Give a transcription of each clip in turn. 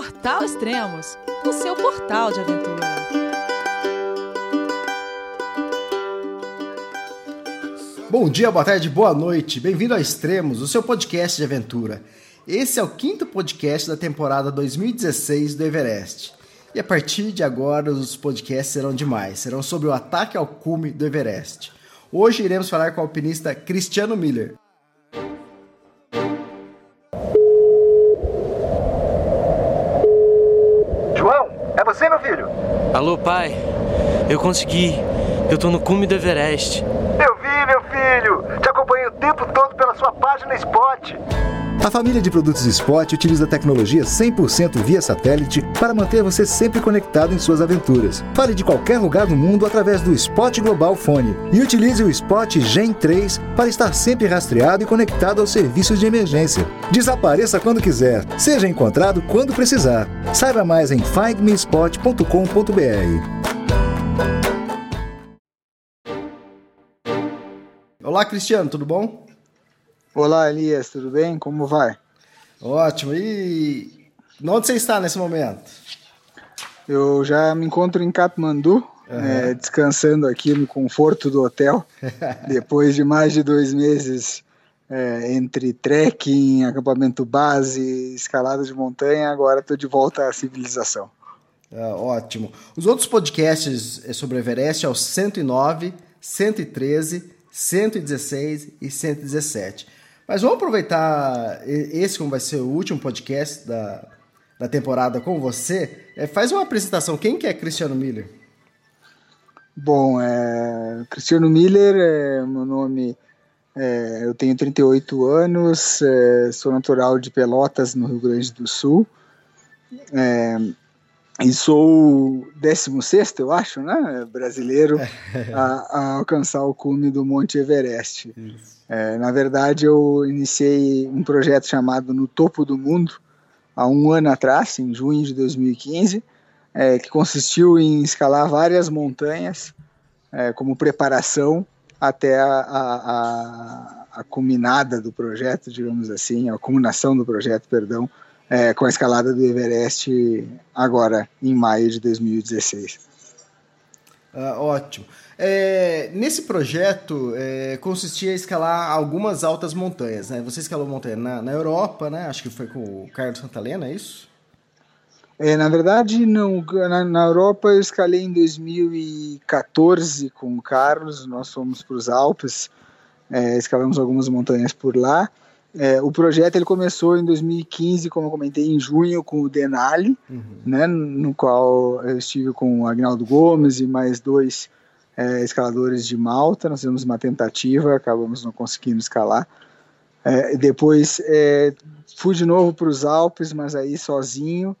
Portal Extremos, o seu portal de aventura. Bom dia, boa tarde, boa noite. Bem-vindo a Extremos, o seu podcast de aventura. Esse é o quinto podcast da temporada 2016 do Everest. E a partir de agora os podcasts serão demais. Serão sobre o ataque ao cume do Everest. Hoje iremos falar com o alpinista Cristiano Miller. Alô, pai. Eu consegui. Eu tô no cume do Everest. Eu vi, meu filho. Te acompanhei o tempo todo pela sua página Spot. A família de produtos Spot utiliza tecnologia 100% via satélite para manter você sempre conectado em suas aventuras. Fale de qualquer lugar do mundo através do Spot Global Fone e utilize o Spot Gen 3 para estar sempre rastreado e conectado aos serviços de emergência. Desapareça quando quiser, seja encontrado quando precisar. Saiba mais em findmespot.com.br. Olá, Cristiano, tudo bom? Olá, Elias, tudo bem? Como vai? Ótimo. E onde você está nesse momento? Eu já me encontro em Katmandu, uhum. é, descansando aqui no conforto do hotel, depois de mais de dois meses é, entre trekking, acampamento base, escalada de montanha. Agora estou de volta à civilização. Ah, ótimo. Os outros podcasts sobre o Everest é o 109, 113, 116 e 117. Mas vamos aproveitar esse como vai ser o último podcast da, da temporada com você. É, faz uma apresentação. Quem que é Cristiano Miller? Bom, é, Cristiano Miller é meu nome. É, eu tenho 38 anos, é, sou natural de Pelotas, no Rio Grande do Sul. É, e sou o 16, eu acho, né, brasileiro a, a, alcançar o cume do Monte Everest. É, na verdade, eu iniciei um projeto chamado No Topo do Mundo há um ano atrás, em junho de 2015, é, que consistiu em escalar várias montanhas é, como preparação até a, a, a, a culminada do projeto, digamos assim, a culminação do projeto, perdão, é, com a escalada do Everest agora, em maio de 2016. Ah, ótimo. É, nesse projeto é, consistia em escalar algumas altas montanhas. Né? Você escalou montanha na, na Europa, né? acho que foi com o Carlos Santalena, é isso? É, na verdade, não, na, na, Europa eu escalei em 2014 com o Carlos, nós fomos para os Alpes, é, escalamos algumas montanhas por lá. É, o projeto ele começou em 2015, como eu comentei, em junho com o Denali, uhum. né, no qual eu estive com o Agnaldo Gomes e mais dois é, escaladores de Malta. Nós fizemos uma tentativa, acabamos não conseguindo escalar. É, depois é, fui de novo para os Alpes, mas aí sozinho.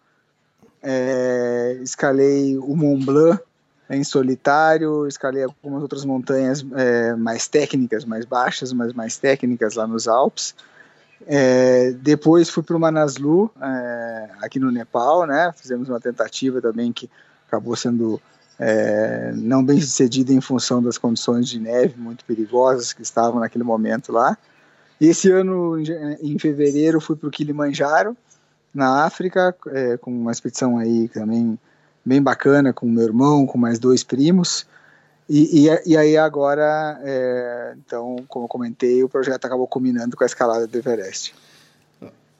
É, escalei o Mont Blanc em solitário, escalei algumas outras montanhas é, mais técnicas, mais baixas, mas mais técnicas lá nos Alpes. É, depois fui para o Manaslu, é, aqui no Nepal, né? Fizemos uma tentativa também que acabou sendo é, não bem sucedida em função das condições de neve muito perigosas que estavam naquele momento lá. E esse ano, em fevereiro, fui para o Kilimanjaro, na África, é, com uma expedição aí também bem bacana, com meu irmão, com mais dois primos. E, e, e aí agora, é, então, como eu comentei, o projeto acabou culminando com a escalada do Everest.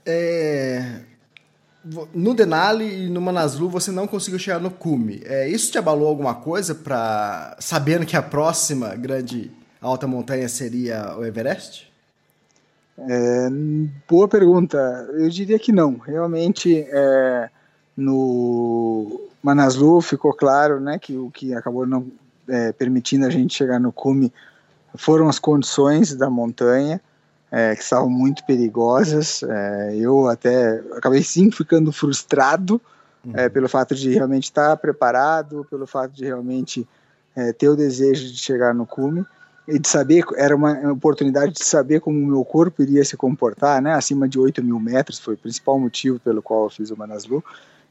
É, no Denali e no Manaslu você não conseguiu chegar no cume. É, isso te abalou alguma coisa para sabendo que a próxima grande alta montanha seria o Everest? É, boa pergunta. Eu diria que não. Realmente, é, no Manaslu ficou claro, né, que o que acabou não é, permitindo a gente chegar no cume foram as condições da montanha, é, que estavam muito perigosas. É, eu até acabei sim ficando frustrado uhum. É, pelo fato de realmente estar preparado, pelo fato de realmente é, ter o desejo de chegar no cume e de saber, era uma oportunidade de saber como o meu corpo iria se comportar, né, acima de 8 mil metros, foi o principal motivo pelo qual eu fiz o Manaslu.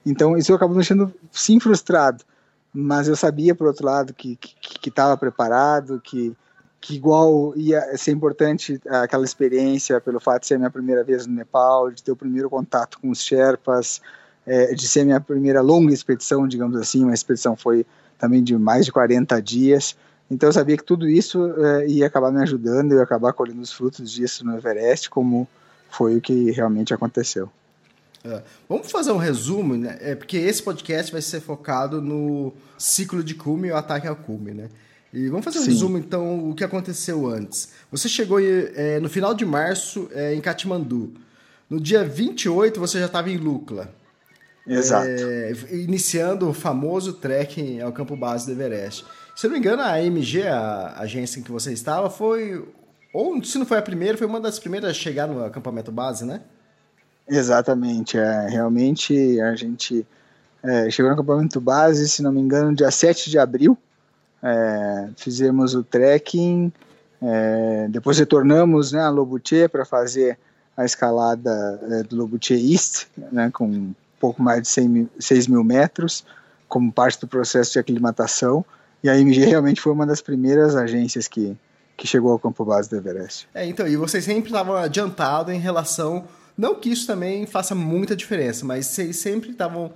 Então, isso acabou me deixando, sim, frustrado mas eu sabia, por outro lado, que estava preparado, que, que igual ia ser importante aquela experiência pelo fato de ser a minha primeira vez no Nepal, de ter o primeiro contato com os Sherpas, é, de ser minha primeira longa expedição, digamos assim, uma expedição foi também de mais de 40 dias. Então eu sabia que tudo isso é, ia acabar me ajudando, ia acabar colhendo os frutos disso no Everest, como foi o que realmente aconteceu. É, vamos fazer um resumo, né? É, porque esse podcast vai ser focado no ciclo de cume e o ataque ao cume, né? E vamos fazer um Sim. resumo, então, o que aconteceu antes. Você chegou é, no final de março é, em Katmandu. No dia 28, você já estava em Lukla. Exato. É, iniciando o famoso trekking ao campo base do Everest. Se não me engano, a AMG, a agência em que você estava, foi. Ou se não foi a primeira, foi uma das primeiras a chegar no acampamento base, né? Exatamente. É, realmente a gente chegou no acampamento base, se não me engano, dia 7 de abril. É, fizemos o trekking, é, depois retornamos né, a Lobuche para fazer a escalada é, do Lobuche East, né, com um pouco mais de mil, 6 mil metros, como parte do processo de aclimatação. E a MG realmente foi uma das primeiras agências que, que chegou ao campo base do Everest. É, então, e vocês sempre estavam adiantados em relação. Não que isso também faça muita diferença, mas vocês sempre estavam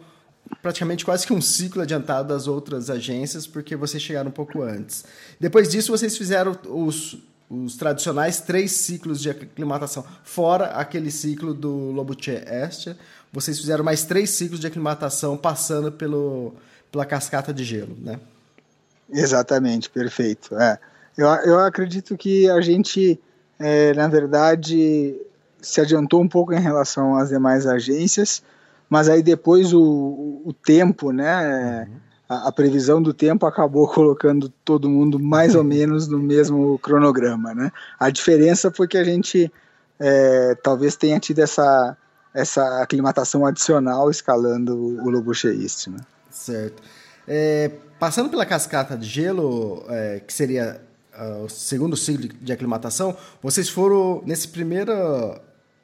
praticamente quase que um ciclo adiantado das outras agências, porque vocês chegaram um pouco antes. Depois disso, vocês fizeram os, os tradicionais três ciclos de aclimatação, fora aquele ciclo do Lobuche Este, vocês fizeram mais três ciclos de aclimatação passando pelo, pela cascata de gelo, né? Exatamente, perfeito. É. Eu, eu acredito que a gente, é, na verdade, se adiantou um pouco em relação às demais agências, mas aí depois o, o tempo, né? Uhum. A, a, previsão do tempo acabou colocando todo mundo mais ou menos no mesmo cronograma, né? A diferença foi que a gente é, talvez tenha tido essa, essa aclimatação adicional escalando o Lobo Cheiste, né? Certo. É, passando pela cascata de gelo, é, que seria uh, o segundo ciclo de aclimatação, vocês foram nesse primeiro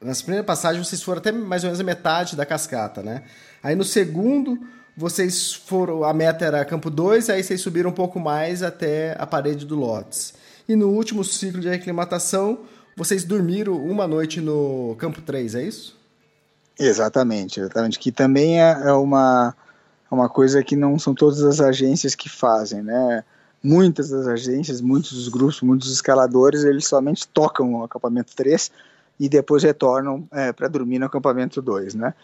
nessa primeira passagem vocês foram até mais ou menos a metade da cascata, né? Aí no segundo vocês foram, a meta era campo 2, aí vocês subiram um pouco mais até a parede do Lotes. E no último ciclo de aclimatação, vocês dormiram uma noite no campo 3, é isso? Exatamente, exatamente. Que também é, é uma, é uma coisa que não são todas as agências que fazem, né? Muitas das agências, muitos dos grupos, muitos escaladores, eles somente tocam o acampamento 3 e depois retornam é, para dormir no acampamento 2, né?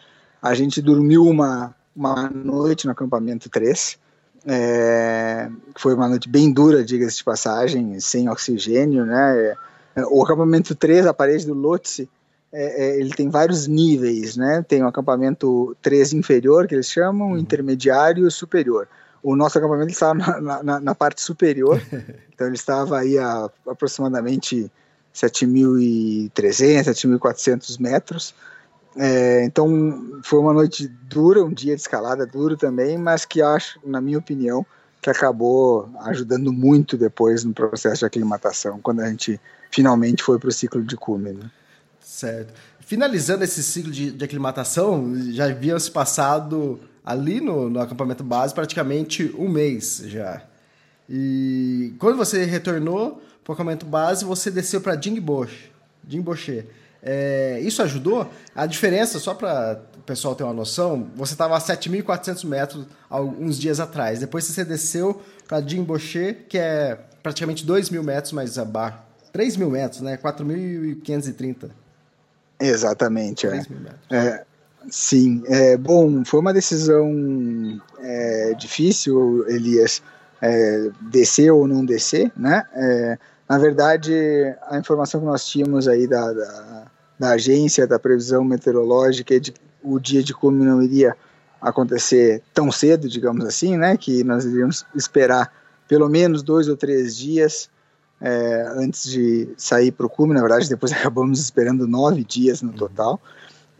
A gente dormiu uma, uma noite no acampamento 3, é, foi uma noite bem dura, diga-se de passagem, sem oxigênio, né? É, o acampamento 3, a parede do Lhotse, é, é, ele tem vários níveis, né? Tem o acampamento 3 inferior, que eles chamam, uhum. intermediário e superior. O nosso acampamento estava na, na, na parte superior, então ele estava aí a aproximadamente 7.300, 7.400 metros. É, então foi uma noite dura, um dia de escalada duro também, mas que acho, na minha opinião, que acabou ajudando muito depois no processo de aclimatação, quando a gente finalmente foi para o ciclo de cume. Né? Certo. Finalizando esse ciclo de, de aclimatação, já havia se passado ali no, no acampamento base praticamente um mês já. E quando você retornou, para o acampamento base, você desceu para Jingboche. Jingboche. É, isso ajudou? A diferença, só para o pessoal ter uma noção, você estava a 7.400 metros alguns dias atrás. Depois você desceu para Jingboche, que é praticamente 2 mil metros mais abaixo. 3 mil metros, né? 4.530. Exatamente. É. é. sim. É, bom, foi uma decisão é, difícil, Elias, é, descer ou não descer, né? É, na verdade, a informação que nós tínhamos aí da, da, da agência, da previsão meteorológica, é de o dia de cume não iria acontecer tão cedo, digamos assim, né? Que nós iríamos esperar pelo menos dois ou três dias é, antes de sair para o cume. Na verdade, depois acabamos esperando nove dias no total.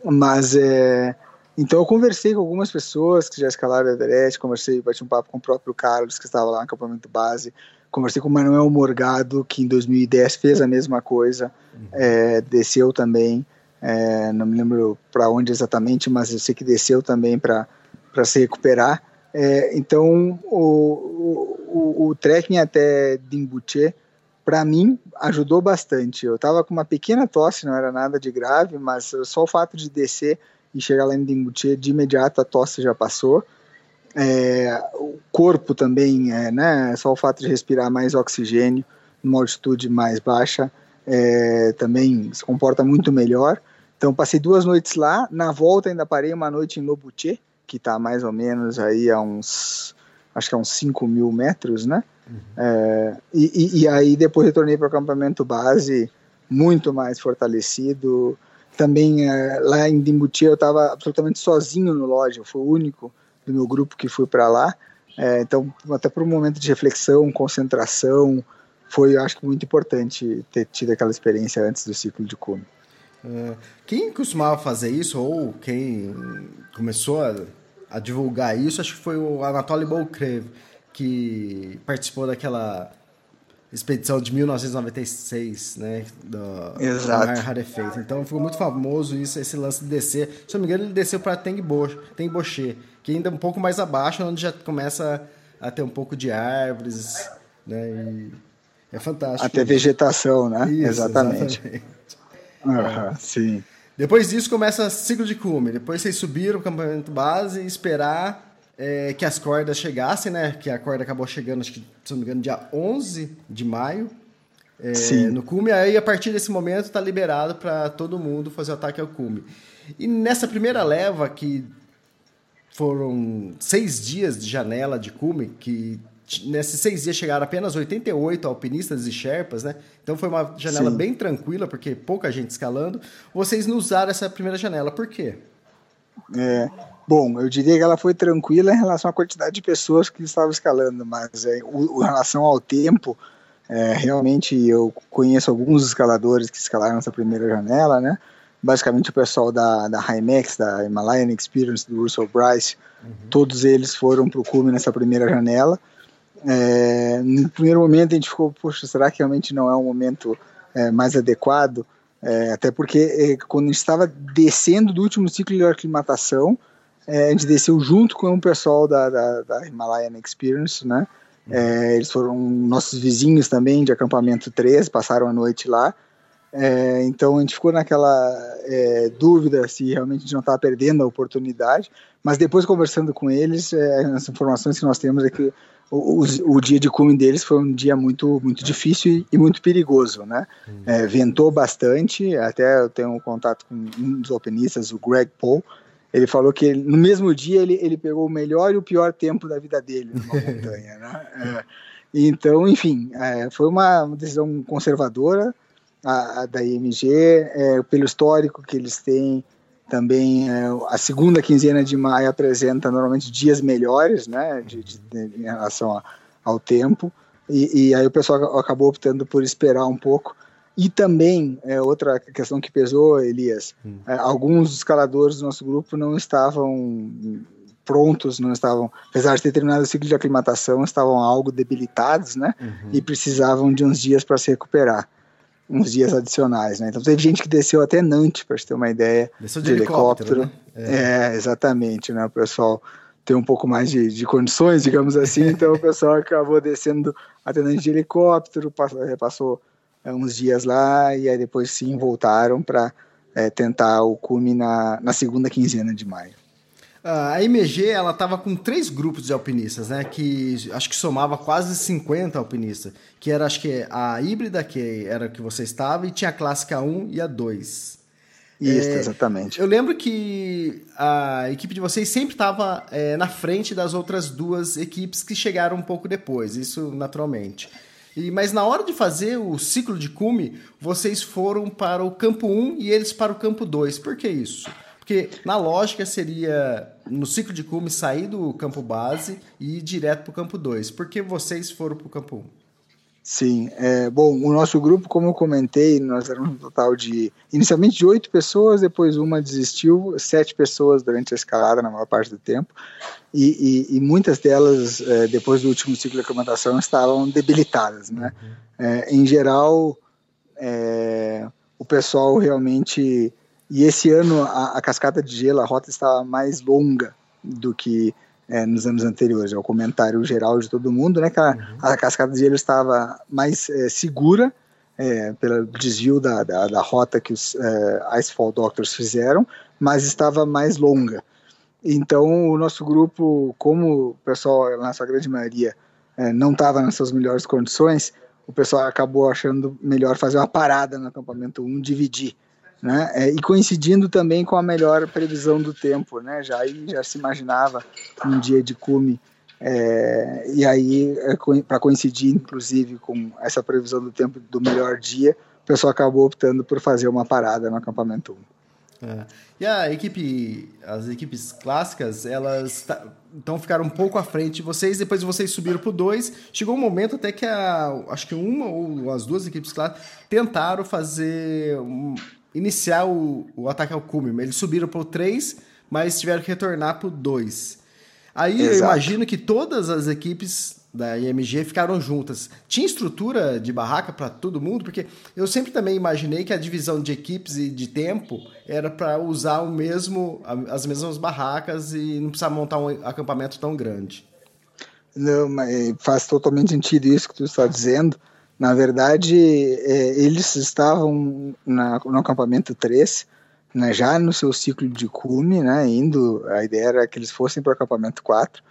Mas é, então eu conversei com algumas pessoas que já escalaram a Everest, conversei, bati um papo com o próprio Carlos que estava lá no acampamento base Conversei com o Manuel Morgado, que em 2010 fez a mesma coisa, uhum. é, desceu também, é, não me lembro para onde exatamente, mas eu sei que desceu também para se recuperar. É, então, o, o, o trekking até Dimbuche, para mim, ajudou bastante. Eu estava com uma pequena tosse, não era nada de grave, mas só o fato de descer e chegar lá em Dimbuche, de imediato a tosse já passou. É, o corpo também, é, né, só o fato de respirar mais oxigênio numa altitude mais baixa, é, também se comporta muito melhor. Então passei duas noites lá, na volta ainda parei uma noite em Lobuche, que está mais ou menos aí a uns, acho que a uns 5 mil metros, né? Uhum. É, e, e, aí depois retornei para o acampamento base, muito mais fortalecido. Também é, lá em Dimbuti eu estava absolutamente sozinho no loja, eu fui o único do meu grupo que fui para lá. É, então, até por um momento de reflexão, concentração, foi, acho, muito importante ter tido aquela experiência antes do ciclo de cume. É, quem costumava fazer isso, ou quem começou a, a divulgar isso, acho que foi o Anatoly Bolkrev, que participou daquela expedição de 1996, né, do Exato. Rarefeito. Então ficou muito famoso isso, esse lance de descer. Se não me engano, ele desceu para Tengboche, que ainda é um pouco mais abaixo, onde já começa a ter um pouco de árvores, né, e é fantástico. Até vegetação, né? Isso, exatamente. exatamente. Uhum, sim. Depois disso começa ciclo de cume. Depois vocês subiram o campamento base e esperar é, que as cordas chegassem, né? Que a corda acabou chegando, acho que, se não me engano, dia 11 de maio. É, Sim. No cume. Aí, a partir desse momento, está liberado para todo mundo fazer o ataque ao cume. E nessa primeira leva, que foram seis dias de janela de cume, que nesses seis dias chegaram apenas 88 alpinistas e sherpas, né? Então foi uma janela Sim. bem tranquila, porque pouca gente escalando. Vocês não usaram essa primeira janela, por quê? É, bom, eu diria que ela foi tranquila em relação à quantidade de pessoas que estavam escalando, mas é, o, em relação ao tempo, é, realmente eu conheço alguns escaladores que escalaram essa primeira janela, né? Basicamente o pessoal da, da Himax, da Himalayan Experience, do Russell Bryce, uhum. todos eles foram para o cume nessa primeira janela. É, no primeiro momento a gente ficou, poxa, será que realmente não é um momento é, mais adequado? É, até porque é, quando a gente estava descendo do último ciclo de aclimatação, é, a gente desceu junto com o pessoal da, da, da Himalayan Experience, né? É, eles foram nossos vizinhos também de acampamento 3, passaram a noite lá. É, então a gente ficou naquela é, dúvida se realmente a gente não estava perdendo a oportunidade, mas depois conversando com eles, é, as informações que nós temos é que o, o, dia de cume deles foi um dia muito muito difícil e, e muito perigoso, né? Hum. É, ventou bastante, até eu tenho um contato com um dos alpinistas, o Greg Paul, ele falou que ele, no mesmo dia ele, ele pegou o melhor e o pior tempo da vida dele numa montanha, né? É, então, enfim, é, foi uma, decisão conservadora a, a da IMG, é, pelo histórico que eles têm, também é, a segunda quinzena de maio apresenta normalmente dias melhores, né, de, de, de, em relação a, ao tempo, e, e, aí o pessoal acabou optando por esperar um pouco. E também, é, outra questão que pesou, Elias, hum. é, alguns escaladores do nosso grupo não estavam prontos, não estavam, apesar de ter terminado o ciclo de aclimatação, estavam algo debilitados, né, uhum. e precisavam de uns dias para se recuperar uns dias adicionais, né? Então teve gente que desceu até Nantes, para ter uma ideia, desceu de, de helicóptero. helicóptero. Né? É. é. exatamente, né? O pessoal tem um pouco mais de, de condições, digamos assim, então o pessoal acabou descendo até Nantes de helicóptero, passou, passou uns dias lá e aí depois sim voltaram para é, tentar o cume na, na segunda quinzena de maio. A MG ela estava com três grupos de alpinistas, né? Que acho que somava quase 50 alpinistas. Que era acho que a híbrida, que era que você estava, e tinha a clássica 1 e a 2. Isso, é, exatamente. Eu lembro que a equipe de vocês sempre estava é, na frente das outras duas equipes que chegaram um pouco depois, isso naturalmente. E, mas na hora de fazer o ciclo de cume, vocês foram para o campo 1 e eles para o campo 2. Por que isso? Porque na lógica seria, no ciclo de cume, sair do campo base e ir direto para o campo 2. Por que vocês foram para o campo 1? Sim, é, bom, o nosso grupo, como eu comentei, nós éramos um total de, inicialmente de oito pessoas, depois uma desistiu, sete pessoas durante a escalada na maior parte do tempo, e, e, e muitas delas, é, depois do último ciclo de aclimatação, estavam debilitadas, né? Uhum. É, em geral, é, o pessoal realmente e esse ano a, a cascata de gelo, a rota estava mais longa do que é, nos anos anteriores. É o comentário geral de todo mundo, né? Que a, uhum. a cascata de gelo estava mais é, segura é, pelo desvio da, da, da, rota que os é, Icefall Doctors fizeram, mas estava mais longa. Então, o nosso grupo, como o pessoal, na sua grande maioria, é, não estava nas suas melhores condições, o pessoal acabou achando melhor fazer uma parada no acampamento 1, dividir. Né? É, e coincidindo também com a melhor previsão do tempo, né? já, já se imaginava um dia de cume é, e aí, é, para coincidir, inclusive, com essa previsão do tempo do melhor dia, o pessoal acabou optando por fazer uma parada no acampamento 1. É. E a equipe, as equipes clássicas, elas então ficaram um pouco à frente de vocês, depois vocês subiram para o 2. Chegou um momento até que a, acho que uma ou as duas equipes clássicas tentaram fazer, um, iniciar o, o ataque ao cume. Eles subiram para o 3, mas tiveram que retornar para o 2. Aí Exato. eu imagino que todas as equipes da IMG ficaram juntas. Tinha estrutura de barraca para todo mundo? Porque eu sempre também imaginei que a divisão de equipes e de tempo era para usar o mesmo, as mesmas barracas e não precisar montar um acampamento tão grande. Não, mas faz totalmente sentido isso que tu está dizendo. Na verdade, é, eles estavam na, no acampamento 3 né, já no seu ciclo de cume, né, indo, a ideia era que eles fossem para o acampamento 4,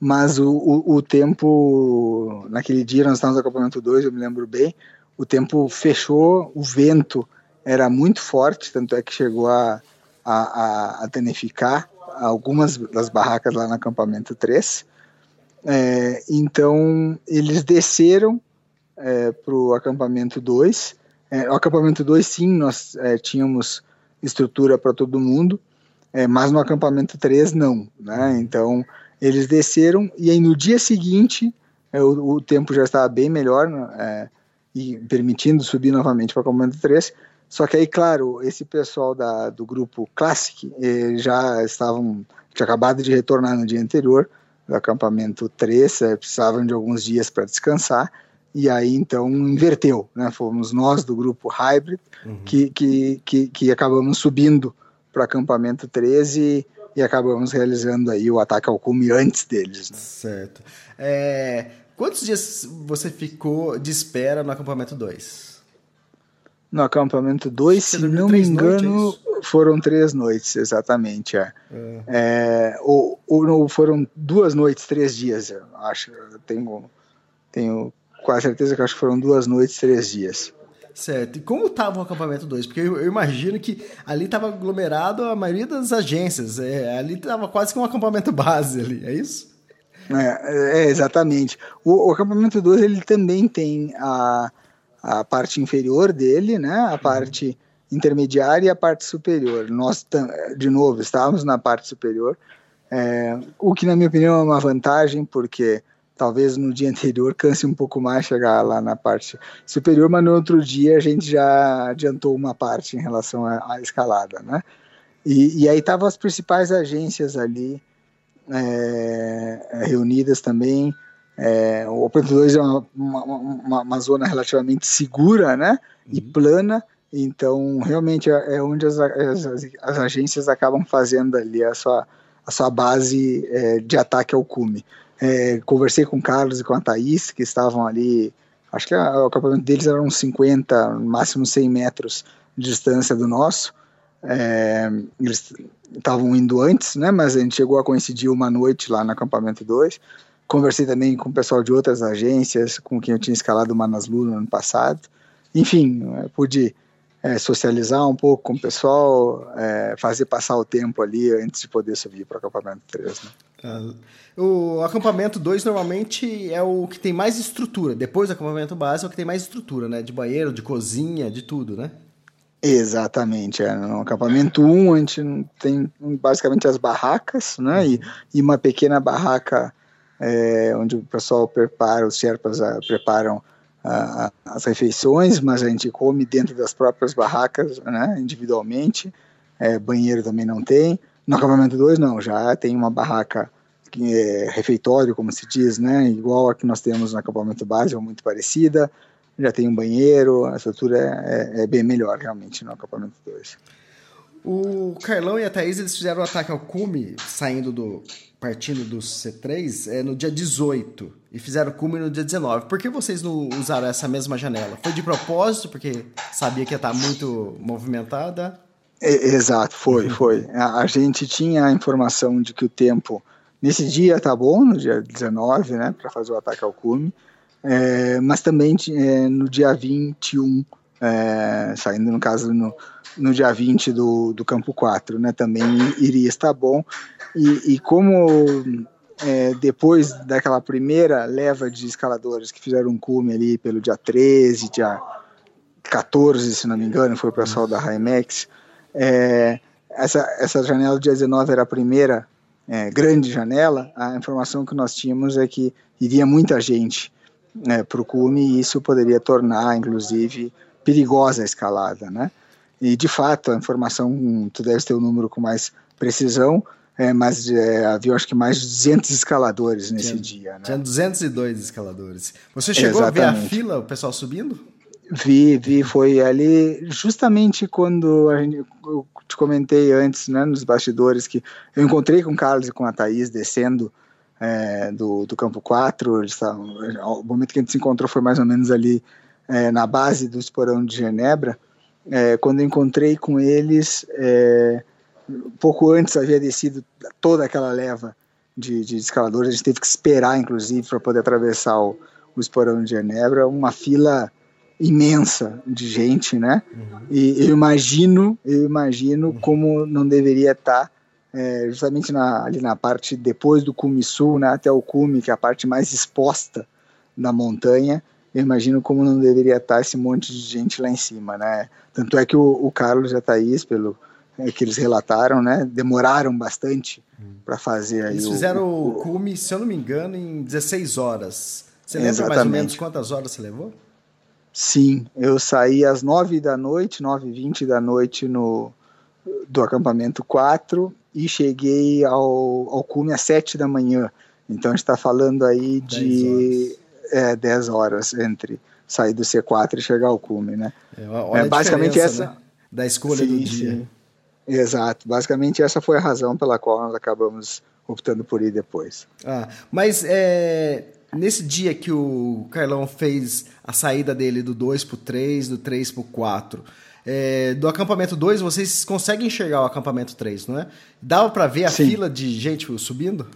mas o, o, o, tempo, naquele dia nós estávamos no acampamento 2, eu me lembro bem, o tempo fechou, o vento era muito forte, tanto é que chegou a, a, a danificar algumas das barracas lá no acampamento 3, é, então eles desceram é, para o acampamento 2, é, o acampamento 2 sim, nós é, tínhamos estrutura para todo mundo, é, mas no acampamento 3 não, né? Então eles desceram e aí no dia seguinte é, o, o, tempo já estava bem melhor né? é, e permitindo subir novamente para o acampamento 3. Só que aí, claro, esse pessoal da, do grupo Classic eh, já estavam, tinha acabado de retornar no dia anterior do acampamento 3, eh, precisavam de alguns dias para descansar e aí então inverteu, né? Fomos nós do grupo Hybrid uhum. que, que, que, que, acabamos subindo para o acampamento 13 e acabamos realizando aí o ataque ao cume antes deles. Né? Certo. É, quantos dias você ficou de espera no acampamento 2? No acampamento 2, se não me engano, noites, é foram três noites, exatamente. É. é. É, ou, ou, foram duas noites, três dias, eu acho. Eu tenho, tenho quase certeza que acho que foram duas noites, três dias. Certo. E como estava o acampamento 2? Porque eu, eu, imagino que ali estava aglomerado a maioria das agências. É, ali estava quase que um acampamento base ali, é isso? É, é exatamente. O, o acampamento 2 ele também tem a, a parte inferior dele, né? A uhum. parte intermediária e a parte superior. Nós, de novo, estávamos na parte superior, é, o que, na minha opinião, é uma vantagem, porque talvez no dia anterior canse um pouco mais chegar lá na parte superior, mas no outro dia a gente já adiantou uma parte em relação à, à escalada, né? E, e aí estavam as principais agências ali é, reunidas também. É, o Open 2 é uma, uma, uma, uma, zona relativamente segura, né? E uhum. plana. Então, realmente é, é onde as, as, as, agências acabam fazendo ali a sua, a sua base é, de ataque ao cume. É, conversei com o Carlos e com a Thaís, que estavam ali, acho que o acampamento deles era uns 50, no máximo 100 metros de distância do nosso. É, eles estavam indo antes, né, mas a gente chegou a coincidir uma noite lá no acampamento 2. Conversei também com o pessoal de outras agências, com quem eu tinha escalado o Manaslu no ano passado. Enfim, pude é, socializar um pouco com o pessoal, é, fazer passar o tempo ali antes de poder subir para o acampamento 3. Né? O acampamento 2 normalmente é o que tem mais estrutura. Depois do acampamento base é o que tem mais estrutura, né? De banheiro, de cozinha, de tudo, né? Exatamente. É. No acampamento 1 um, a gente tem basicamente as barracas, né? E, e uma pequena barraca é, onde o pessoal prepara, os Sherpas uh, preparam as refeições, mas a gente come dentro das próprias barracas, né? Individualmente. É, banheiro também não tem. No acampamento 2, não, já tem uma barraca é, refeitório, como se diz, né? Igual a que nós temos no acampamento base, ou muito parecida. Já tem um banheiro, a estrutura é, é, é bem melhor, realmente, no acampamento 2. O Carlão e a Thaís eles fizeram o ataque ao cume, saindo do. Partindo do C3, é, no dia 18. E fizeram o cume no dia 19. Por que vocês não usaram essa mesma janela? Foi de propósito, porque sabia que ia estar muito movimentada? exato, foi, foi. A, a, gente tinha a informação de que o tempo nesse dia tá bom, no dia 19, né, para fazer o ataque ao cume, é, mas também é, no dia 21, é, saindo no caso no, no dia 20 do, do campo 4, né, também iria estar bom. E, e como é, depois daquela primeira leva de escaladores que fizeram um cume ali pelo dia 13, dia 14, se não me engano, foi o pessoal da Highmax, é, essa, essa janela do dia 19 era a primeira é, grande janela, a informação que nós tínhamos é que iria muita gente é, para o cume e isso poderia tornar, inclusive, perigosa a escalada, né? E de fato, a informação, tu deve ter o um número com mais precisão, é, mas é, havia acho que mais de 200 escaladores nesse tinha, dia. Né? Tinha 202 escaladores. Você chegou Exatamente. a ver a fila, o pessoal subindo? Vi, vi, foi ali justamente quando a gente, eu te comentei antes, né, nos bastidores, que eu encontrei com o Carlos e com a Thaís descendo é, do, do campo 4, eles tavam, o momento que a gente se encontrou foi mais ou menos ali é, na base do esporão de Genebra, é, quando eu encontrei com eles, é, pouco antes havia descido toda aquela leva de, de escaladores, a gente teve que esperar, inclusive, para poder atravessar o, o esporão de Genebra, uma fila imensa de gente, né? Uhum. E eu imagino, eu imagino uhum. como não deveria estar é, justamente na, ali na parte depois do cume sul, né, até o cume, que é a parte mais exposta da montanha, eu imagino como não deveria estar esse monte de gente lá em cima, né? Tanto é que o, o Carlos e a Thaís, pelo que eles relataram, né, demoraram bastante hum. para fazer aí Eles fizeram o, o, cume, se eu não me engano, em 16 horas. Você lembra Exatamente. mais ou menos quantas horas você levou? Sim, eu saí às 9 da noite, 9 e 20 da noite no, do acampamento 4 e cheguei ao, ao cume às 7 da manhã. Então a gente está falando aí de é, 10 horas entre sair do C4 e chegar ao cume, né? É, é basicamente essa né? da escolha sim, do dia. Sim. Exato, basicamente essa foi a razão pela qual nós acabamos optando por ir depois. Ah, mas é, nesse dia que o Carlão fez a saída dele do 2 para o 3, do 3 para o 4, é, do acampamento 2, vocês conseguem enxergar o acampamento 3, não é? Dava para ver a sim. fila de gente subindo?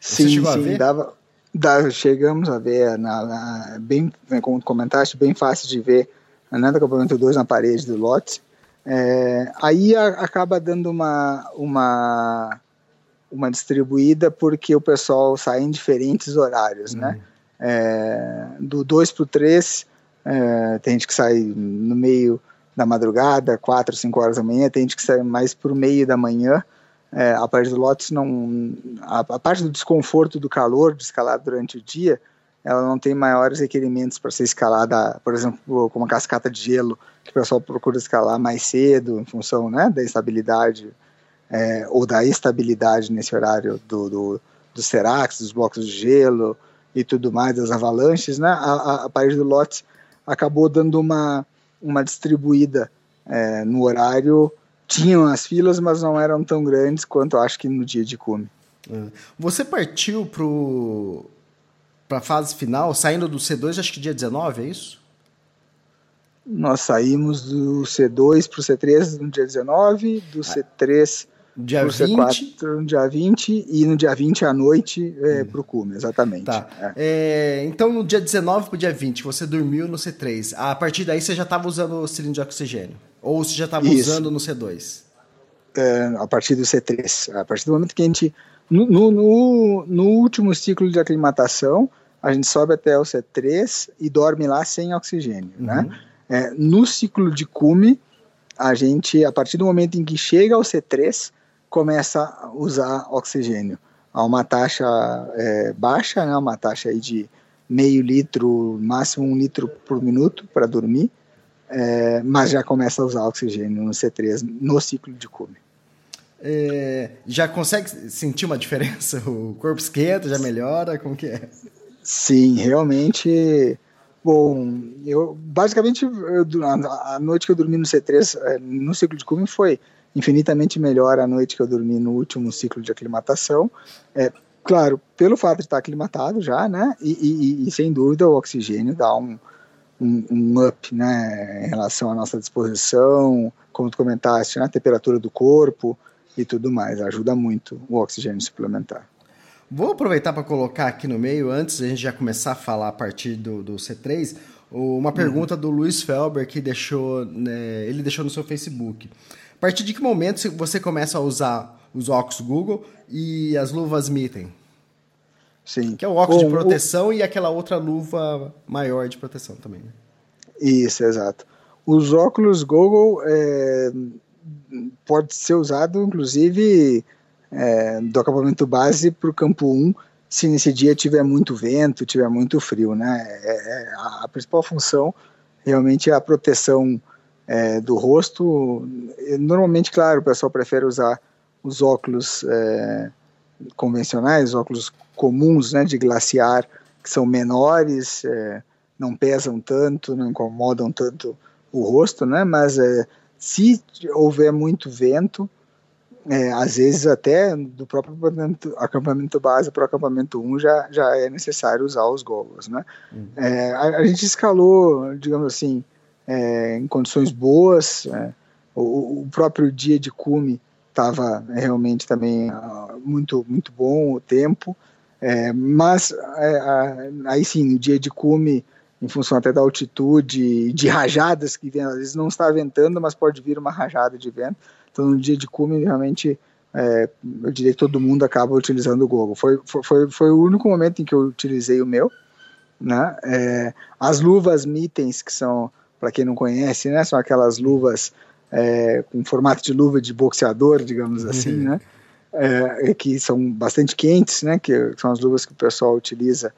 Você sim, sim, dava, dava, chegamos a ver, na, na, bem, como comentaste, bem fácil de ver né, do acampamento 2 na parede do lote. É, aí a, acaba dando uma, uma, uma distribuída porque o pessoal sai em diferentes horários, né? uhum. né? É, do 2 para o 3, é, tem gente que sai no meio da madrugada, 4, 5 horas da manhã, tem gente que sai mais para o meio da manhã. É, a parte do Lotus não. A, a, parte do desconforto do calor de escalar durante o dia, ela não tem maiores requerimentos para ser escalada, por exemplo, como uma cascata de gelo, que o pessoal procura escalar mais cedo, em função né, da estabilidade é, ou da estabilidade nesse horário do, do, seracs, dos blocos de gelo e tudo mais, das avalanches, né? A, a, parede do lote acabou dando uma, uma distribuída é, no horário. Tinham as filas, mas não eram tão grandes quanto acho que no dia de cume. É. Você partiu para a fase final, saindo do C2, acho que dia 19, é isso? Nós saímos do C2 para o C3 no dia 19, do C3 dia pro 20. C4 no dia 20 e no dia 20 à noite é, hum. para o cume, exatamente. Tá. É. É, então no dia 19 para o dia 20 você dormiu no C3. A partir daí você já estava usando o cilindro de oxigênio? Ou você já estava usando no C2? É, a partir do C3. A partir do momento que a gente. No, no, no último ciclo de aclimatação, a gente sobe até o C3 e dorme lá sem oxigênio, né? uhum. né? É, no ciclo de cume, a gente, a partir do momento em que chega ao C3, começa a usar oxigênio a uma taxa é, baixa, né, uma taxa aí de meio litro, máximo um litro por minuto para dormir, é, mas já começa a usar oxigênio no C3 no ciclo de cume. É, já consegue sentir uma diferença? O corpo esquenta, já melhora? Como que é? Sim, realmente Bom, eu basicamente eu, a, noite que eu dormi no C3 é, no ciclo de cume foi infinitamente melhor a noite que eu dormi no último ciclo de aclimatação. É, claro, pelo fato de estar aclimatado já, né? E, e, e sem dúvida o oxigênio dá um, um, um, up né, em relação à nossa disposição, como tu comentaste, né, a temperatura do corpo e tudo mais. Ajuda muito o oxigênio suplementar. Vou aproveitar para colocar aqui no meio, antes a gente já começar a falar a partir do, do C3, uma pergunta uhum. do Luiz Felber que deixou, né, ele deixou no seu Facebook. A partir de que momento você começa a usar os óculos Google e as luvas Mitten? Sim. Que é o óculos Bom, de proteção o... e aquela outra luva maior de proteção também. Né? Isso, exato. Os óculos Google é, pode ser usado, inclusive, é, do acampamento base para o campo 1, se nesse dia tiver muito vento, tiver muito frio, né? É, é a, principal função realmente é a proteção é, do rosto. Normalmente, claro, o pessoal prefere usar os óculos é, convencionais, óculos comuns, né, de glaciar, que são menores, é, não pesam tanto, não incomodam tanto o rosto, né? Mas se houver muito vento, é, às vezes até do próprio acampamento, acampamento base para o acampamento 1 já, já é necessário usar os goggles, né? Uhum. É, a, a, gente escalou, digamos assim, é, em condições boas, é, o, o, próprio dia de cume estava realmente também uh, muito, muito bom o tempo, é, mas é, aí sim, no dia de cume, em função até da altitude, de rajadas que vem, às vezes não está ventando, mas pode vir uma rajada de vento, então, no dia de cume, realmente, é, eu diria que todo mundo acaba utilizando o Google. Foi, foi, foi o único momento em que eu utilizei o meu. Né? É, as luvas Mittens, que são, para quem não conhece, né, são aquelas luvas é, com formato de luva de boxeador, digamos uhum. assim, né? É, que são bastante quentes, né? Que são as luvas que o pessoal utiliza,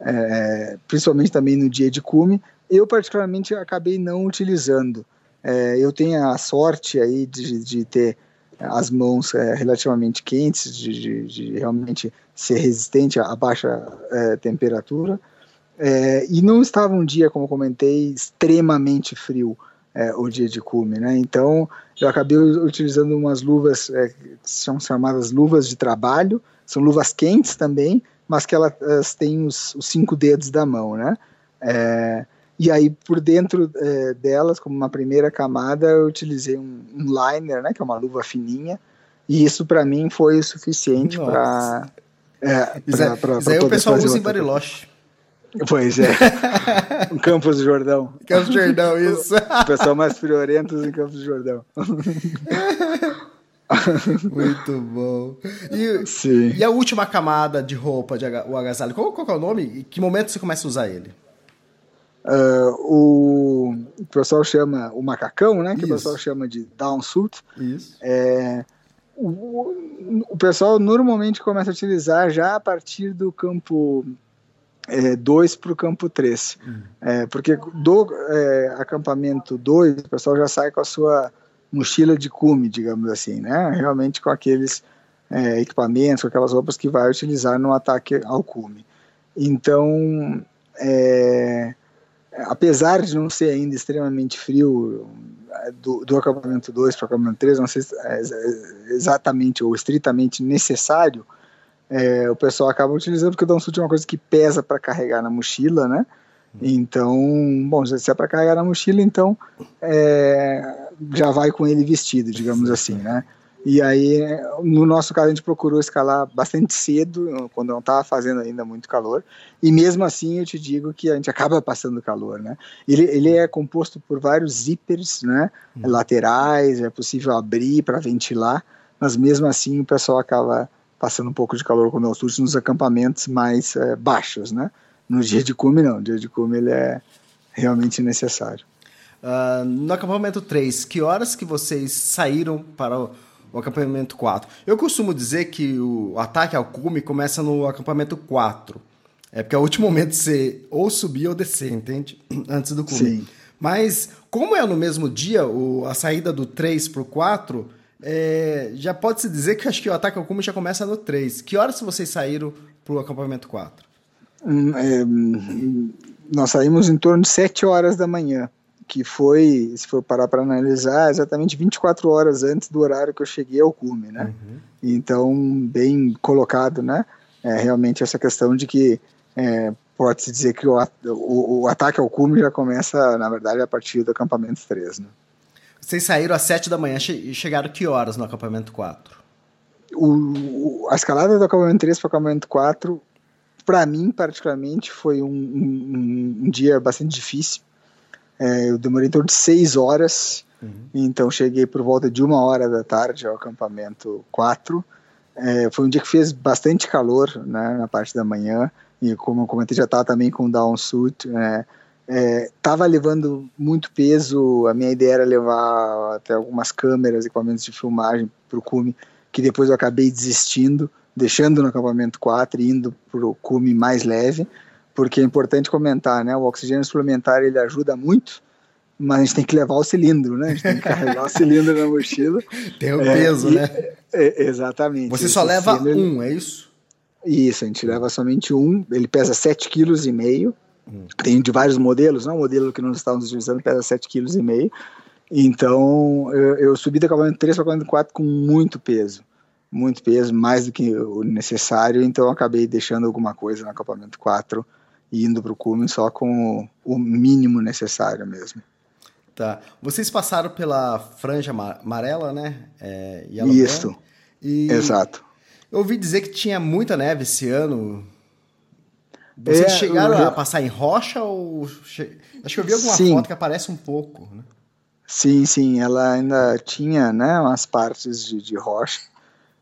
é, principalmente também no dia de cume. Eu particularmente acabei não utilizando. É, eu tenho a sorte aí de, de ter as mãos é, relativamente quentes, de, de, de, realmente ser resistente a baixa é, temperatura. É, e não estava um dia, como comentei, extremamente frio é, o dia de cume, né? Então eu acabei utilizando umas luvas é, que são chamadas luvas de trabalho, são luvas quentes também, mas que elas têm os, os cinco dedos da mão, né? É, e aí, por dentro é, delas, como uma primeira camada, eu utilizei um, um, liner, né, que é uma luva fininha, e isso para mim foi o suficiente para. É, isso, pra, pra, isso aí o pessoal usa em Bariloche. Pois é. em Campos do Jordão. Campos do Jordão, isso. o pessoal mais friorento em Campos do Jordão. Muito bom. E, Sim. e a última camada de roupa, de, o agasalho, qual, qual é o nome? E que momento você começa a usar ele? Uh, o, o pessoal chama o macacão, né? Que Isso. o pessoal chama de down suit. Isso. É, o, o pessoal normalmente começa a utilizar já a partir do campo 2 é, para o campo 3. Hum. É, porque do é, acampamento 2, o pessoal já sai com a sua mochila de cume, digamos assim, né? Realmente com aqueles é, equipamentos, com aquelas roupas que vai utilizar no ataque ao cume. Então, é, apesar de não ser ainda extremamente frio é, do, do acampamento 2 para o acampamento 3, não ser é exatamente ou estritamente necessário, é, o pessoal acaba utilizando porque o downsuit é uma coisa que pesa para carregar na mochila, né? Então, bom, se é para carregar na mochila, então é, já vai com ele vestido, digamos assim, né? E aí, no nosso caso, a gente procurou escalar bastante cedo, quando não estava fazendo ainda muito calor. E mesmo assim, eu te digo que a gente acaba passando calor, né? Ele, ele é composto por vários zippers, né? Hum. Laterais, é possível abrir para ventilar, mas mesmo assim o pessoal acaba passando um pouco de calor quando altitude nos acampamentos mais é, baixos, né? No dia de cume, não. No dia de cume ele é realmente necessário. Uh, no acampamento 3, que horas que vocês saíram para o o acampamento 4. Eu costumo dizer que o ataque ao cume começa no acampamento 4. É porque é o último momento de você ou subir ou descer, entende? Antes do cume. Sim. Mas, como é no mesmo dia, o, a saída do 3 para o 4, é, já pode-se dizer que acho que o ataque ao cume já começa no 3. Que horas vocês saíram para o acampamento 4? Hum, é, nós saímos em torno de 7 horas da manhã que foi, se for parar para analisar, exatamente 24 horas antes do horário que eu cheguei ao cume, né? Uhum. Então, bem colocado, né? É, realmente essa questão de que é, pode-se dizer que o, o, o, ataque ao cume já começa, na verdade, a partir do acampamento 3. Né? Vocês saíram às 7 da manhã e chegaram que horas no acampamento 4? O, a escalada do acampamento 3 para o acampamento 4, para mim, particularmente, foi um, um, um dia bastante difícil. É, eu demorei em torno de 6 horas, uhum. então cheguei por volta de uma hora da tarde ao acampamento 4. É, foi um dia que fez bastante calor né, na parte da manhã, e como eu comentei, já estava também com down suit. Né, estava é, levando muito peso. A minha ideia era levar até algumas câmeras, equipamentos de filmagem para o cume, que depois eu acabei desistindo, deixando no acampamento 4 e indo para o cume mais leve, porque é importante comentar, né? O oxigênio suplementar ele ajuda muito, mas a gente tem que levar o cilindro, né? A gente tem que carregar o cilindro na mochila. Tem o é, peso, e, né? É, exatamente. Você só leva um, é isso? Isso, a gente leva somente um. Ele pesa 7,5 kg. Hum. Tem de vários modelos, não? O modelo que nós estávamos utilizando pesa 7,5 kg. Então, eu, eu subi do acampamento 3 para o acampamento 4 com muito peso. Muito peso, mais do que o necessário. Então, eu acabei deixando alguma coisa no acampamento 4 e indo para o cume só com o, mínimo necessário mesmo. Tá. Vocês passaram pela franja amarela, né? É, Isso. E Exato. Eu ouvi dizer que tinha muita neve esse ano. Vocês é, chegaram eu... a passar em rocha ou. Acho que eu vi alguma sim. foto que aparece um pouco, né? Sim, sim, ela ainda tinha né, umas partes de, de rocha,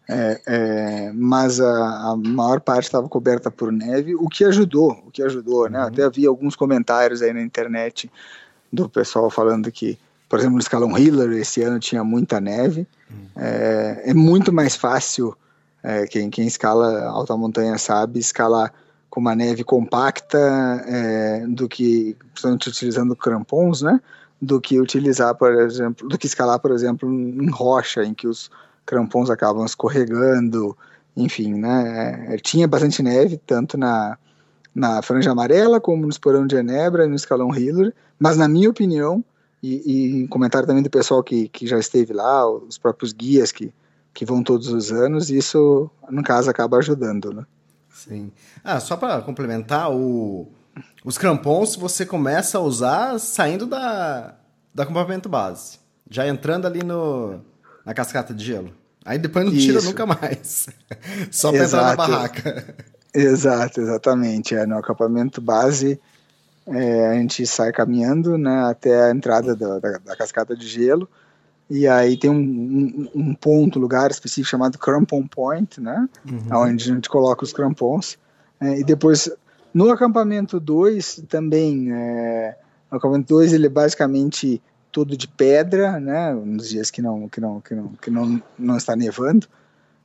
é, é, mas a, a, maior parte estava coberta por neve, o que ajudou, o que ajudou, né? Uhum. Até havia alguns comentários aí na internet do pessoal falando que, por exemplo, no escalão Hiller esse ano tinha muita neve. Uhum. É, é, muito mais fácil, é, quem, quem escala alta montanha sabe, escalar com uma neve compacta é, do que, principalmente utilizando crampons, né? Do que utilizar, por exemplo, do que escalar, por exemplo, em rocha, em que os crampons acabam escorregando, enfim, né? É, tinha bastante neve, tanto na, na franja amarela, como no esporão de Genebra e no escalão Hiller, mas na minha opinião, e, e comentário também do pessoal que, que já esteve lá, os próprios guias que, que vão todos os anos, isso, no caso, acaba ajudando, né? Sim. Ah, só para complementar, o, os crampons você começa a usar saindo da, do acampamento base, já entrando ali no, na cascata de gelo. Aí depois não tira isso. nunca mais. Só para entrar na barraca. Exato, exatamente. É, no acampamento base, é, a gente sai caminhando né, até a entrada da, da, da cascata de gelo, e aí tem um, um, um, ponto, lugar específico chamado Crampon Point, né, uhum. onde a gente coloca os crampons, é, e depois no acampamento 2 também, é, o acampamento 2 ele é basicamente todo de pedra, né, nos dias que não, que não, que não, que não, não está nevando,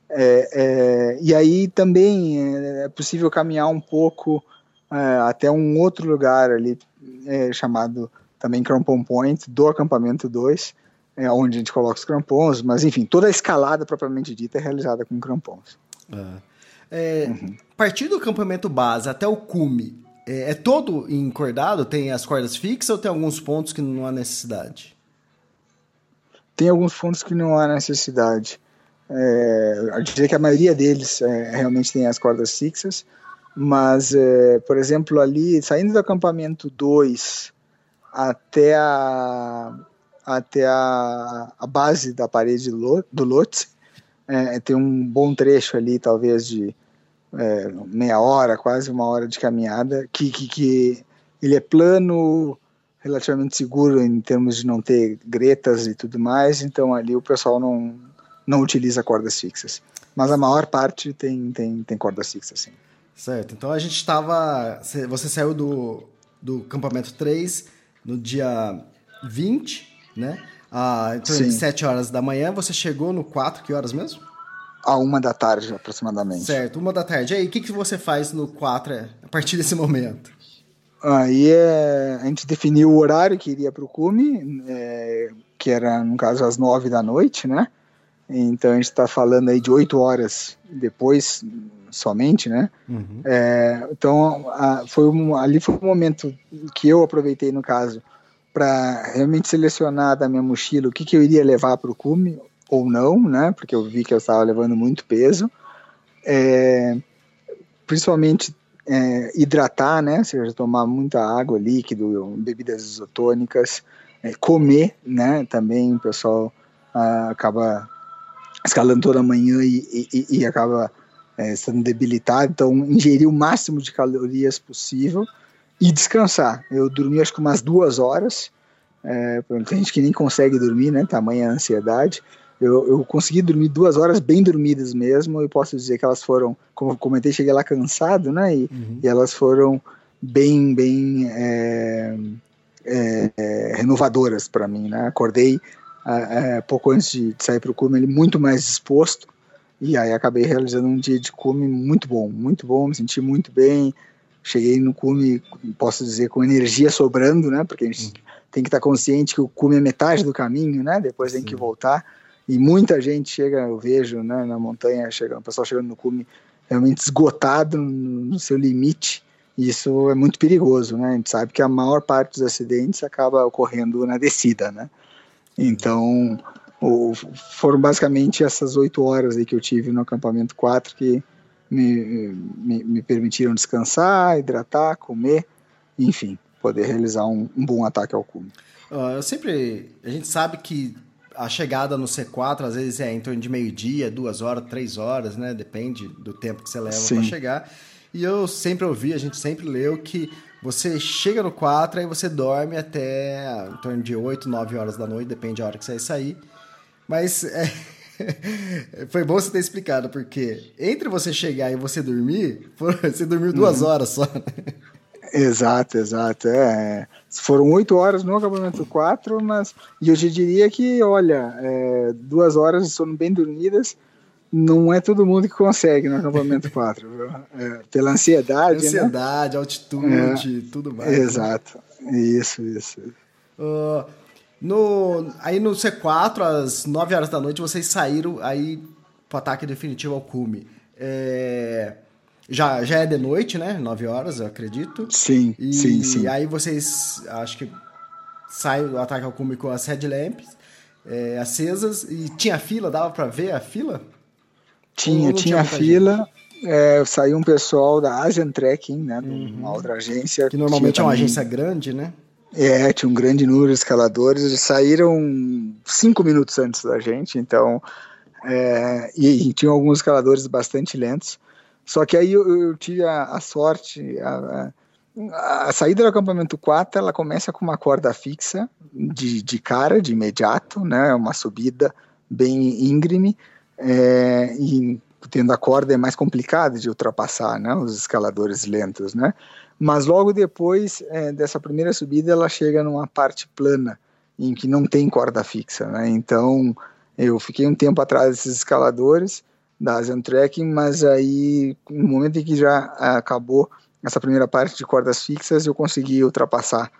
é, é, e aí também é, é possível caminhar um pouco é, até um outro lugar ali é, chamado também Crampon Point, do acampamento 2, é, onde a gente coloca os crampons, mas enfim, toda a escalada propriamente dita é realizada com crampons. É, uhum. A partir do acampamento base até o cume, é, todo encordado? Tem as cordas fixas ou tem alguns pontos que não há necessidade? Tem alguns pontos que não há necessidade. É, eu diria que a maioria deles é, realmente tem as cordas fixas, mas, é, por exemplo, ali, saindo do acampamento 2 até a, até a, a base da parede do, Lotse, é, tem um bom trecho ali, talvez de é, meia hora, quase uma hora de caminhada, que, que, que ele é plano, relativamente seguro em termos de não ter gretas e tudo mais, então ali o pessoal não, não utiliza cordas fixas. Mas a maior parte tem, tem, tem cordas fixas, sim. Certo. Então a gente estava. Você saiu do, do campamento 3 no dia 20, né? Ah, então, Sim. 7 horas da manhã. Você chegou no 4, que horas mesmo? A uma da tarde, aproximadamente. Certo, uma da tarde. E aí, o que, que você faz no 4 é, a partir desse momento? Aí é, a gente definiu o horário que iria para o cume, é, que era, no caso, às 9 da noite, né? Então a gente está falando aí de oito horas depois somente, né? Uhum. É, então a, foi um, ali foi um momento que eu aproveitei no caso para realmente selecionar da minha mochila o que, que eu iria levar para o cume ou não, né? Porque eu vi que eu estava levando muito peso. É, principalmente é, hidratar, né? Ou seja, tomar muita água, líquido, bebidas isotônicas, é, comer, né? Também o pessoal ah, acaba escalando toda manhã e, e, e acaba é, estando debilitado, então ingerir o máximo de calorias possível e descansar. Eu dormi acho que umas duas horas, é, tem gente que nem consegue dormir, né? Tamanha ansiedade. Eu, eu consegui dormir duas horas bem dormidas mesmo. Eu posso dizer que elas foram, como eu comentei, cheguei lá cansado, né? E, uhum. e elas foram bem, bem é, é, é renovadoras para mim, né? Acordei é, pouco antes de, sair para o cume, muito mais disposto. E aí acabei realizando um dia de cume muito bom, muito bom, me senti muito bem. Cheguei no cume, posso dizer, com energia sobrando, né? Porque a gente uhum. tem que estar consciente que o cume é metade do caminho, né? Depois tem Sim. que voltar. E muita gente chega, eu vejo, né, na montanha, chega, o pessoal chegando no cume realmente esgotado no, no seu limite. E isso é muito perigoso, né? A gente sabe que a maior parte dos acidentes acaba ocorrendo na descida, né? Então, o, foram basicamente essas oito horas aí que eu tive no acampamento 4 que me, me, me permitiram descansar, hidratar, comer, enfim, poder realizar um, um bom ataque ao cume. Uh, eu sempre. A gente sabe que a chegada no C4 às vezes é em torno de meio-dia, duas horas, três horas, né? Depende do tempo que você leva para chegar. E eu sempre ouvi, a gente sempre leu que você chega no 4 aí você dorme até em torno de 8, 9 horas da noite, depende da hora que você sair. Mas é, foi bom você ter explicado, porque entre você chegar e você dormir, você dormiu duas uhum. horas só. Exato, exato. É. Foram oito horas no acampamento 4, mas e eu te diria que, olha, é, duas horas de sono bem dormidas não é todo mundo que consegue no acampamento 4. É, pela ansiedade. Né? Ansiedade, né? altitude, é, tudo mais. Né? Exato. Né? Isso, isso. Uh, no, aí no C4, às 9 horas da noite, vocês saíram aí pro ataque definitivo ao cume. É já, já é de noite, né? 9 horas, eu acredito. Sim, e, sim, sim. E aí vocês, acho que sai o ataque ao cume com as headlamps é, acesas e tinha fila, dava para ver a fila? Tinha, tinha, tinha fila. É, saiu um pessoal da Asian Trekking, né? Uhum. Uma outra agência. Que normalmente é uma também... agência grande, né? É, tinha um grande número de escaladores. Eles saíram cinco minutos antes da gente, então. É, e, e tinham alguns escaladores bastante lentos. Só que aí eu, eu tive a, a sorte, a, a, a, saída do acampamento 4, ela começa com uma corda fixa de, de cara, de imediato, né? Uma subida bem íngreme, é, e tendo a corda é mais complicado de ultrapassar, né? Os escaladores lentos, né? Mas logo depois é, dessa primeira subida, ela chega numa parte plana, em que não tem corda fixa, né? Então, eu fiquei um tempo atrás desses escaladores, da Asian Trekking, mas aí no momento em que já acabou essa primeira parte de cordas fixas, eu consegui ultrapassar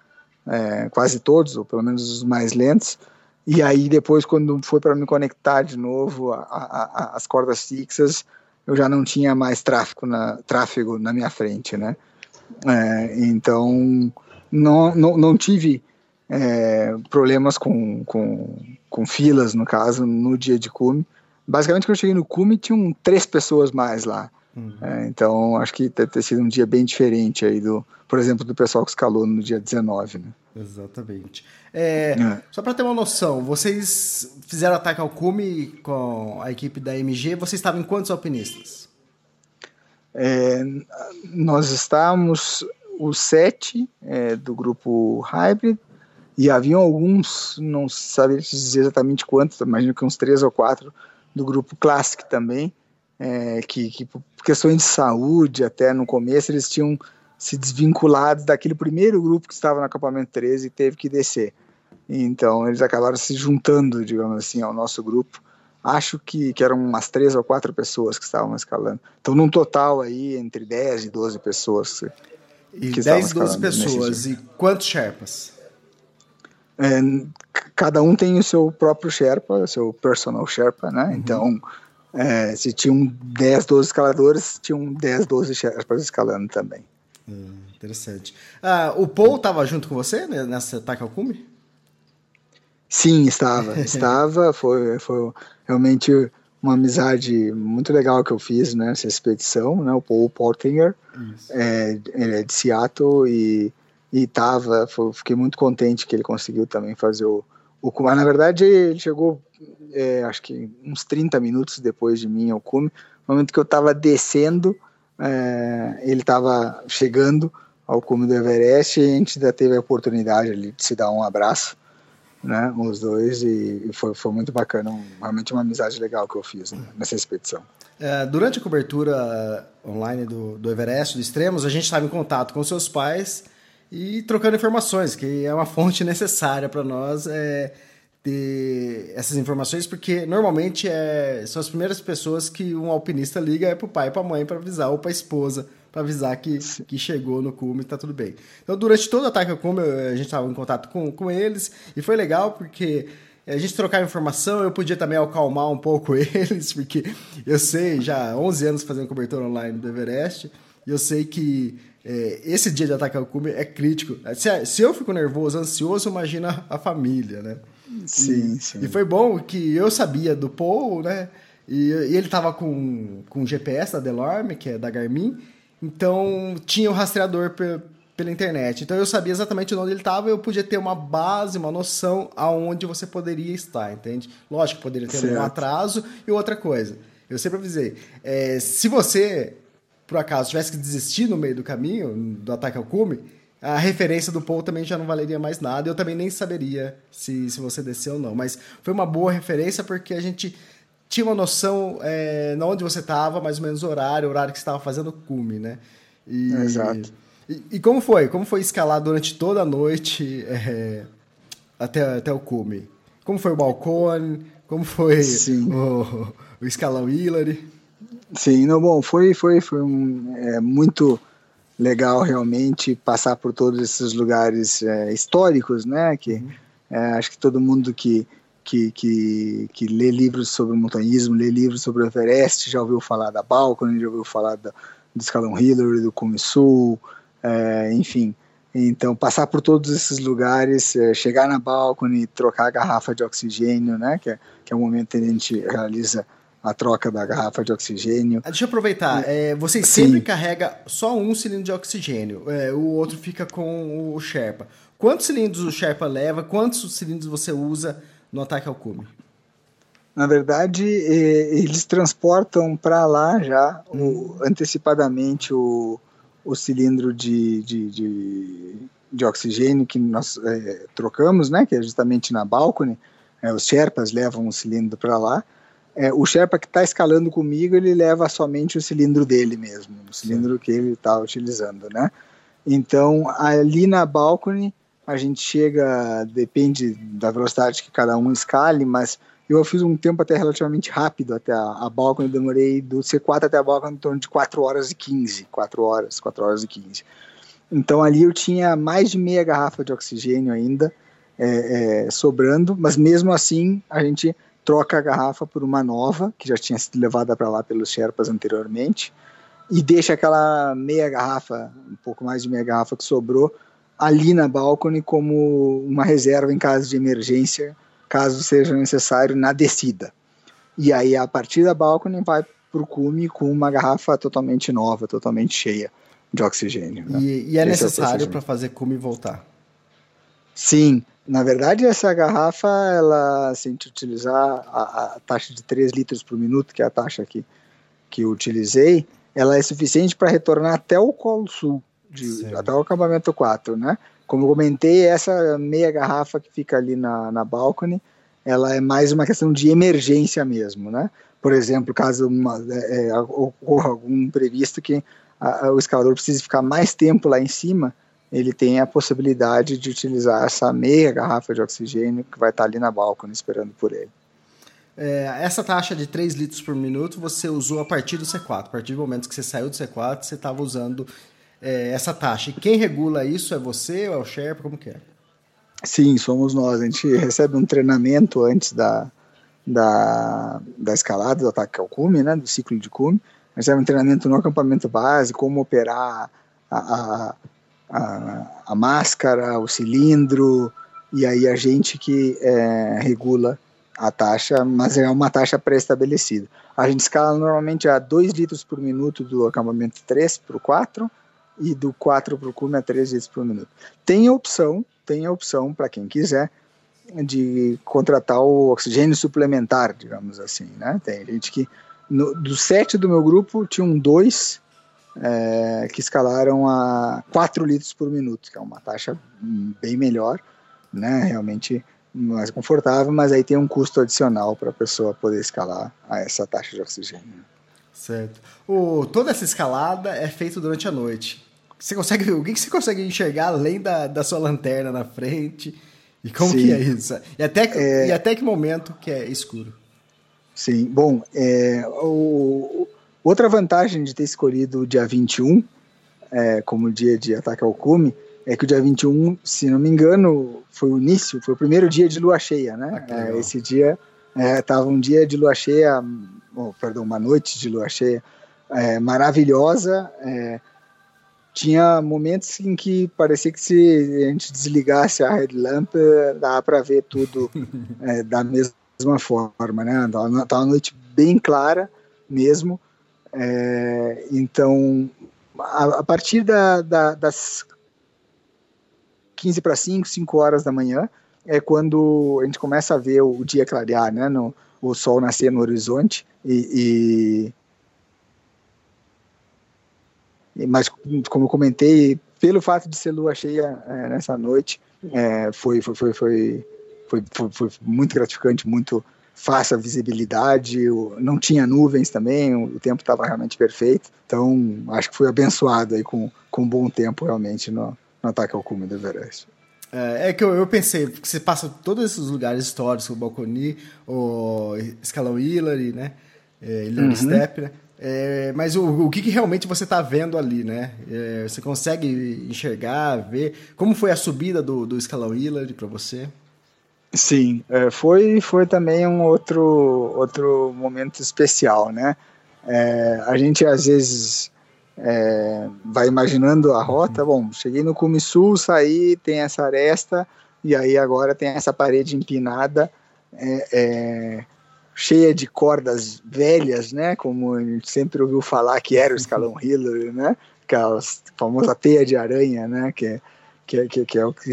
é, quase todos, ou pelo menos os mais lentos, e aí depois quando foi para me conectar de novo às cordas fixas, eu já não tinha mais tráfego na, tráfego na minha frente, né? É, então não, não, não tive é, problemas com, com, com filas, no caso, no dia de cume, basicamente quando eu cheguei no cume tinham três pessoas mais lá. Uhum. É, então acho que deve ter sido um dia bem diferente aí do, por exemplo, do pessoal que escalou no dia 19, né? Exatamente. É, é. Só para ter uma noção, vocês fizeram ataque ao cume com a equipe da MG, vocês estavam em quantos alpinistas? É, nós estávamos os sete é, do grupo Hybrid e haviam alguns, não sabia dizer exatamente quantos, imagino que uns três ou quatro do grupo Classic também, é, que, que por questões de saúde, até no começo, eles tinham se desvinculado daquele primeiro grupo que estava no acampamento 13 e teve que descer. Então eles acabaram se juntando, digamos assim, ao nosso grupo. Acho que, que eram umas três ou quatro pessoas que estavam escalando. Então, num total aí, entre 10 e 12 pessoas. E que 10, 12 pessoas. E quantos Sherpas? É, cada um tem o seu próprio Sherpa, o seu personal Sherpa, né? Uhum. Então, é, se tinham 10, 12 escaladores, tinham 10, 12 Sherpas escalando também. Hum, interessante. Ah, o Paul estava junto com você né, nessa ataque ao cume? Sim, estava. estava. Foi, foi realmente uma amizade muito legal que eu fiz né, nessa expedição, né, o Paul Portinger, é, ele é de Seattle e, e tava, fiquei muito contente que ele conseguiu também fazer o, o. Na verdade, ele chegou, é, acho que uns 30 minutos depois de mim ao cume, no momento que eu estava descendo, é, ele estava chegando ao cume do Everest e a gente ainda teve a oportunidade ali de se dar um abraço né, os dois, e, foi, foi muito bacana, realmente uma amizade legal que eu fiz né, nessa expedição. É, durante a cobertura online do, do Everest, do Extremos, a gente estava em contato com seus pais e trocando informações, que é uma fonte necessária para nós é, ter essas informações, porque normalmente é, são as primeiras pessoas que um alpinista liga é para o pai e para a mãe para avisar, ou para a esposa para avisar que, que chegou no cume e tá tudo bem. Então, durante todo o ataque ao cume, a gente estava em contato com, com eles e foi legal porque a gente trocava informação, eu podia também acalmar um pouco eles, porque eu sei, já 11 anos fazendo cobertura online do Everest, e eu sei que é, esse dia de ataque ao cume é crítico. Se, se, eu fico nervoso, ansioso, imagina a família, né? Sim, e, sim. E foi bom que eu sabia do Paul, né? E, e ele tava com, com o GPS da Delorme, que é da Garmin, então tinha o rastreador pela internet. Então eu sabia exatamente onde ele estava e eu podia ter uma base, uma noção aonde você poderia estar, entende? Lógico, poderia ter certo. um atraso e outra coisa. Eu sempre avisei. É, se você, por acaso, tivesse que desistir no meio do caminho, do ataque ao cume, a referência do Paul também já não valeria mais nada. Eu também nem saberia se, se você desceu ou não. Mas foi uma boa referência porque a gente tinha uma noção é, na onde você estava, mais ou menos o horário, o horário que você estava fazendo o cume, né? E, Exato. E, e, como foi? Como foi escalar durante toda a noite é, até, até o cume? Como foi o balcone? Como foi o, o, escalão Hillary? Sim, não, bom, foi, foi, foi um, é, muito legal realmente passar por todos esses lugares é, históricos, né? Que uhum. é, acho que todo mundo que que, que, que lê livros sobre montanhismo, lê livros sobre o Everest, já ouviu falar da Balcony, já ouviu falar da, do escalão Hillary, do Cume Sul, é, enfim. Então, passar por todos esses lugares, é, chegar na Balcony, trocar a garrafa de oxigênio, né, que é, que é o momento que a gente realiza a troca da garrafa de oxigênio. Ah, deixa eu aproveitar. É, você sempre carrega só um cilindro de oxigênio, é, o outro fica com o Sherpa. Quantos cilindros o Sherpa leva? Quantos cilindros você usa no ataque ao cume? Na verdade, eles transportam para lá já o, antecipadamente o, o cilindro de, de, de, de oxigênio que nós é, trocamos, né, que é justamente na balcone. É, os Sherpas levam o cilindro para lá. É, o Sherpa que está escalando comigo, ele leva somente o cilindro dele mesmo, o cilindro Sim. que ele está utilizando, né? Então, ali na balcone, a gente chega, depende da velocidade que cada um escale, mas eu fiz um tempo até relativamente rápido até a, a Balcony, demorei do C4 até a Balcony em torno de 4 horas e 15, 4 horas, 4 horas e 15. Então ali eu tinha mais de meia garrafa de oxigênio ainda é, é, sobrando, mas mesmo assim a gente troca a garrafa por uma nova, que já tinha sido levada para lá pelos Sherpas anteriormente, e deixa aquela meia garrafa, um pouco mais de meia garrafa que sobrou, ali na balcone como uma reserva em caso de emergência, caso seja necessário na descida. E aí a partir da balcone vai para o cume com uma garrafa totalmente nova, totalmente cheia de oxigênio. Né? E, e, é Esse necessário é para fazer cume voltar? Sim, na verdade essa garrafa, ela, se a gente utilizar a, a taxa de 3 litros por minuto, que é a taxa que, que eu utilizei, ela é suficiente para retornar até o Colo Sul de, até o acampamento 4, né? Como eu comentei, essa meia garrafa que fica ali na, na balcone, ela é mais uma questão de emergência mesmo, né? Por exemplo, caso uma, é, é ocorra algum imprevisto que a, a, o escalador precise ficar mais tempo lá em cima, ele tem a possibilidade de utilizar essa meia garrafa de oxigênio que vai estar ali na balcone esperando por ele. É, essa taxa de 3 litros por minuto você usou a partir do C4. A partir do momento que você saiu do C4, você estava usando é, essa taxa. E quem regula isso é você ou é o Sherpa? Como que é? Sim, somos nós. A gente recebe um treinamento antes da, da, da escalada, do ataque ao cume, né, do ciclo de cume. Recebe um treinamento no acampamento base, como operar a, a, a, a máscara, o cilindro, e aí a gente que é, regula a taxa, mas é uma taxa pré-estabelecida. A gente escala normalmente a 2 litros por minuto do acampamento 3 para o 4 e do 4 para o cume a 3 litros por minuto. Tem a opção, tem opção para quem quiser de contratar o oxigênio suplementar, digamos assim, né? Tem gente que no, do sete do meu grupo tinham dois é, que escalaram a 4 litros por minuto, que é uma taxa bem melhor, né? Realmente mais confortável, mas aí tem um custo adicional para a pessoa poder escalar a essa taxa de oxigênio. Certo. O, toda essa escalada é feita durante a noite. Você consegue o que você consegue enxergar além da, da sua lanterna na frente? E como Sim. que é isso? E até, é... e até que momento que é escuro? Sim, bom, é, o, outra vantagem de ter escolhido o dia 21 é, como dia de ataque ao cume é que o dia 21, se não me engano, foi o início, foi o primeiro dia de lua cheia, né? Ah, é, esse dia estava é, um dia de lua cheia, oh, perdão, uma noite de lua cheia é, maravilhosa. É, tinha momentos em que parecia que se a gente desligasse a headlamp, dava para ver tudo é, da mesma forma, né? Tava uma noite bem clara mesmo. É, então, a, a partir da, da, das 15 para 5, 5 horas da manhã, é quando a gente começa a ver o, dia clarear, né? No, o sol nascer no horizonte e, e, mas como eu comentei, pelo fato de ser lua cheia é, nessa noite, é, foi, foi, foi, foi, foi, foi, foi muito gratificante, muito fácil a visibilidade, não tinha nuvens também, o tempo estava realmente perfeito, então acho que fui abençoado aí com, com um bom tempo realmente no, no ataque ao cume do Everest. É, é que eu, eu, pensei, porque você passa todos esses lugares históricos, o Balconi, o Escalão Hillary, né? É, Hillary uhum. Step, né? É, mas o, o que, que, realmente você está vendo ali, né? É, você consegue enxergar, ver como foi a subida do, do escalão Hillary para você? Sim, é, foi, foi também um outro, outro momento especial, né? É, a gente às vezes é, vai imaginando a rota, bom, cheguei no Cume Sul, saí, tem essa aresta, e aí agora tem essa parede empinada, é, é, cheia de cordas velhas, né, como a gente sempre ouviu falar que era o escalão Hillary, né, aquela famosa teia de aranha, né, que é, que é, que, que é o que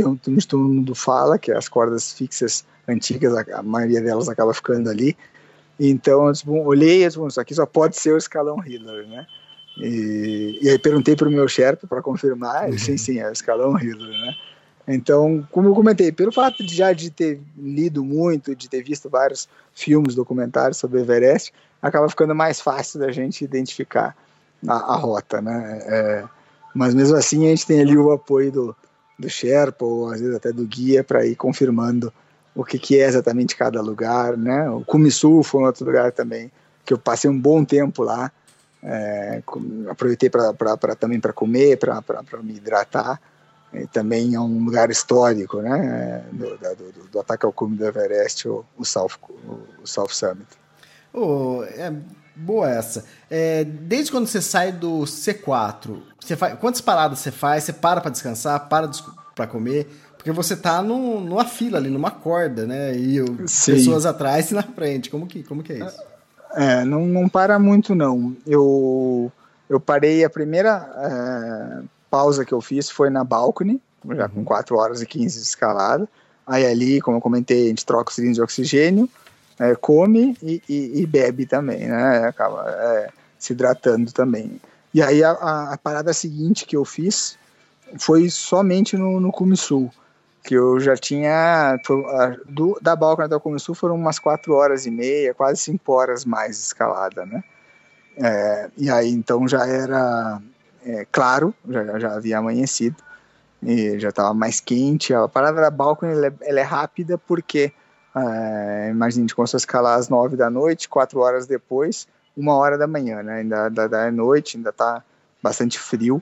todo mundo fala, que as cordas fixas antigas, a, maioria delas acaba ficando ali, então eu bom, olhei e disse, bom, isso aqui só pode ser o escalão Hillary, né, e, e aí perguntei para o meu Sherpa para confirmar, ele sim, sim, é o escalão Hillary, né? Então, como eu comentei, pelo fato de já de ter lido muito, de ter visto vários filmes, documentários sobre Everest, acaba ficando mais fácil da gente identificar a, a rota, né? É, mas mesmo assim a gente tem ali o apoio do, do Sherpa ou às vezes até do guia para ir confirmando o que, que é exatamente cada lugar, né? O Kumisul foi um outro lugar também que eu passei um bom tempo lá é, aproveitei pra também para comer, para me hidratar. E também é um lugar histórico, né? Do, do, do ataque ao cume do Everest, o, o, South, o South Summit. Oh, é boa essa. É, desde quando você sai do C4, você faz, quantas paradas você faz? Você para para descansar, para para comer? Porque você tá no, numa fila ali, numa corda, né? E pessoas atrás e na frente. Como que, como que é isso? É, não, não para muito não. Eu, eu parei, a primeira é, pausa que eu fiz foi na balcony, já com 4 uhum. horas e 15 de escalada. Aí ali, como eu comentei, a gente troca o cilindro de oxigênio, é, come e, e, e, bebe também, né? Acaba é, se hidratando também. E aí a, a, a, parada seguinte que eu fiz foi somente no, no Cume Sul que eu já tinha do, da Balcão até o Cume Sul foram umas quatro horas e meia, quase cinco horas mais escalada, né? É, e aí então já era é, claro, já, já havia amanhecido e já estava mais quente. A parada da Balcão ela, é, ela é rápida porque é, imagine a gente começou a escalar às nove da noite, quatro horas depois, uma hora da manhã, né? Ainda, ainda é noite, ainda está bastante frio.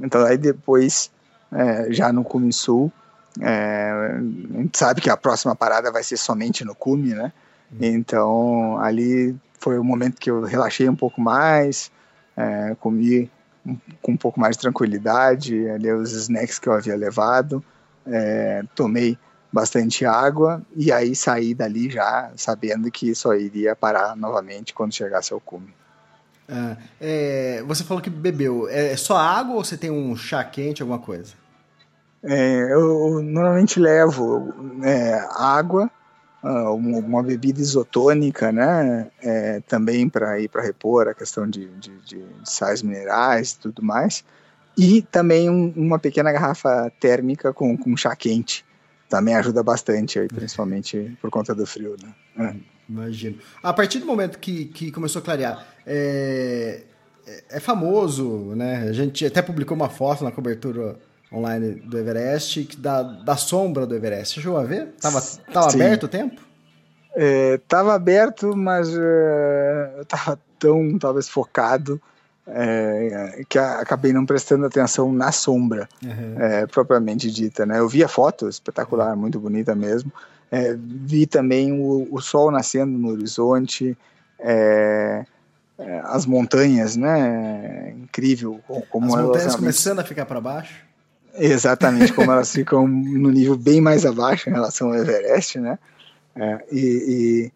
Então aí depois é, já no Cume Sul é, a gente sabe que a próxima parada vai ser somente no cume, né? Uhum. Então ali foi o momento que eu relaxei um pouco mais, é, comi um, com um pouco mais de tranquilidade ali os snacks que eu havia levado, é, tomei bastante água e aí sair dali já sabendo que só iria parar novamente quando chegasse ao cume. Ah, é, você falou que bebeu. É só água ou você tem um chá quente, alguma coisa? É, eu normalmente levo é, água, ah, uma bebida isotônica, né? É, também para ir para repor a questão de, de, de, sais minerais e tudo mais. E também um, uma pequena garrafa térmica com, com chá quente. Também ajuda bastante, aí, principalmente por conta do frio, né? É. Imagino. A partir do momento que, que começou a clarear, é, é, é famoso, né? A gente até publicou uma foto na cobertura online do Everest, da, da sombra do Everest. Você chegou a ver? Tava, tava aberto o tempo? É, tava aberto, mas uh, eu tava tão, talvez, focado é, que acabei não prestando atenção na sombra, uhum. é, propriamente dita. Né? Eu vi a foto, espetacular, muito bonita mesmo. É, vi também o, o, sol nascendo no horizonte, é, é, as montanhas, né? Incrível como as montanhas realmente... começando a ficar para baixo. Exatamente, como elas ficam no nível bem mais abaixo em relação ao Everest, né? É, e, e,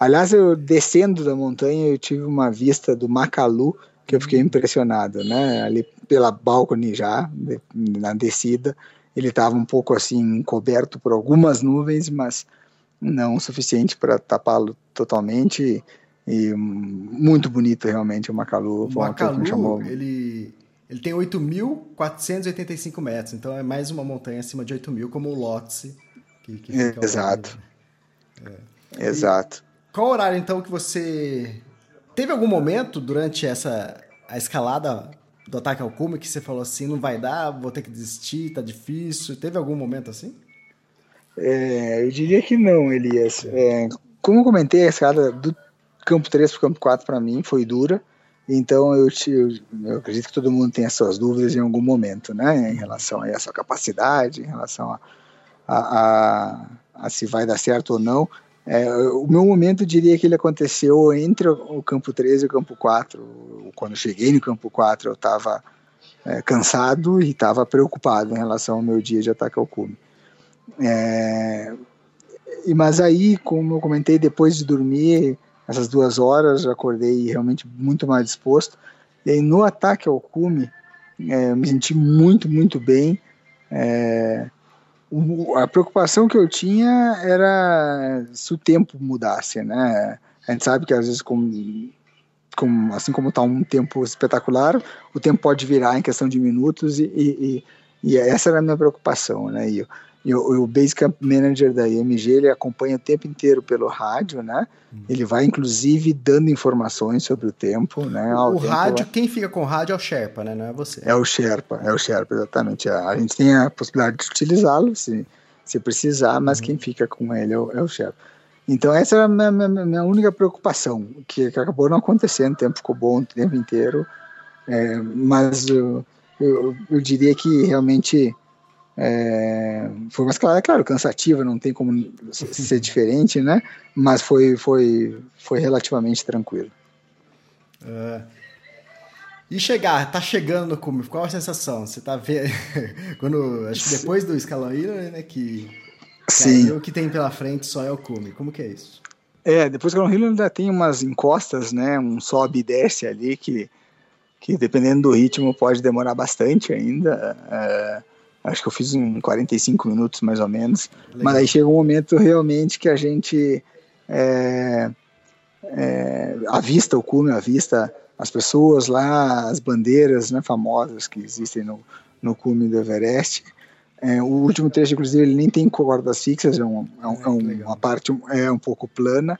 aliás, eu descendo da montanha, eu tive uma vista do Macalu que eu fiquei impressionado, né? Ali pela balcone já, na descida, ele estava um pouco assim coberto por algumas nuvens, mas não o suficiente para tapá-lo totalmente. E muito bonito realmente o Macalu. O Macalu, chamou... ele, ele tem 8.485 metros, então é mais uma montanha acima de 8.000, como o Lhotse. Que, que Exato. É. Exato. E qual horário então que você Teve algum momento durante essa a escalada do ataque ao cume que você falou assim, não vai dar, vou ter que desistir, tá difícil? Teve algum momento assim? É, eu diria que não, Elias. É, como eu comentei, a escalada do campo 3 para o campo 4 para mim foi dura, então eu, eu, eu, acredito que todo mundo tem as suas dúvidas em algum momento, né, em relação a essa capacidade, em relação a, a, a, a se vai dar certo ou não. É, o meu momento, diria que ele aconteceu entre o campo 13 e o campo 4. Quando eu cheguei no campo 4, eu estava é, cansado e estava preocupado em relação ao meu dia de ataque ao cume. É, e, mas aí, como eu comentei, depois de dormir essas duas horas, eu acordei realmente muito mais disposto. E aí, no ataque ao cume, é, eu me senti muito, muito bem. É, a preocupação que eu tinha era se o tempo mudasse, né? A gente sabe que às vezes, com, com, assim como está um tempo espetacular, o tempo pode virar em questão de minutos e, e, e essa era a minha preocupação, né? E, e o, o Basecamp Manager da IMG, ele acompanha o tempo inteiro pelo rádio, né? Uhum. Ele vai, inclusive, dando informações sobre o tempo, né? O, o rádio, lá. quem fica com o rádio é o Sherpa, né? Não é você. É o Sherpa, é o Sherpa, exatamente. A, gente tem a possibilidade de utilizá-lo se, se precisar, mas uhum. quem fica com ele é o, é o Sherpa. Então essa é a minha, minha, minha única preocupação, que, que, acabou não acontecendo, o tempo ficou bom o tempo inteiro, é, mas eu, eu, eu diria que realmente é, foi uma escalada, claro, cansativa, não tem como ser diferente, né? Mas foi, foi, foi relativamente tranquilo. Uh, e chegar, tá chegando no cume, qual a sensação? Você tá vendo, quando, acho que depois do escalão né, que, Sim. o que tem pela frente só é o cume, como que é isso? É, depois do Hill ainda tem umas encostas, né, um sobe e desce ali que, que dependendo do ritmo pode demorar bastante ainda, é, Acho que eu fiz em 45 minutos mais ou menos. Legal. Mas aí chega um momento realmente que a gente é, é, avista o cume, avista as pessoas lá, as bandeiras né, famosas que existem no, no cume do Everest. É, o último trecho, inclusive, ele nem tem cordas fixas, é, um, é, um, é um, uma parte é um pouco plana.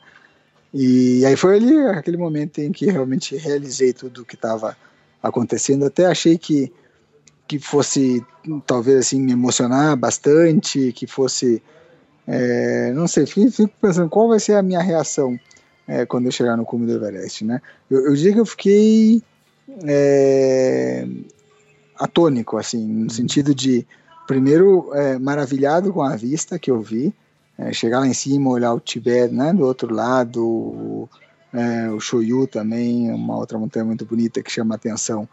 E aí foi ali aquele momento em que realmente realizei tudo o que estava acontecendo. Até achei que que fosse talvez assim me emocionar bastante, que fosse é, não sei, fico, fico, pensando qual vai ser a minha reação é, quando eu chegar no cume do Everest, né? Eu, eu diria que eu fiquei é, atônico, assim, no sentido de primeiro é, maravilhado com a vista que eu vi, é, chegar lá em cima, olhar o Tibete, né? Do outro lado, o, é, o Shoyu também, uma outra montanha muito bonita que chama atenção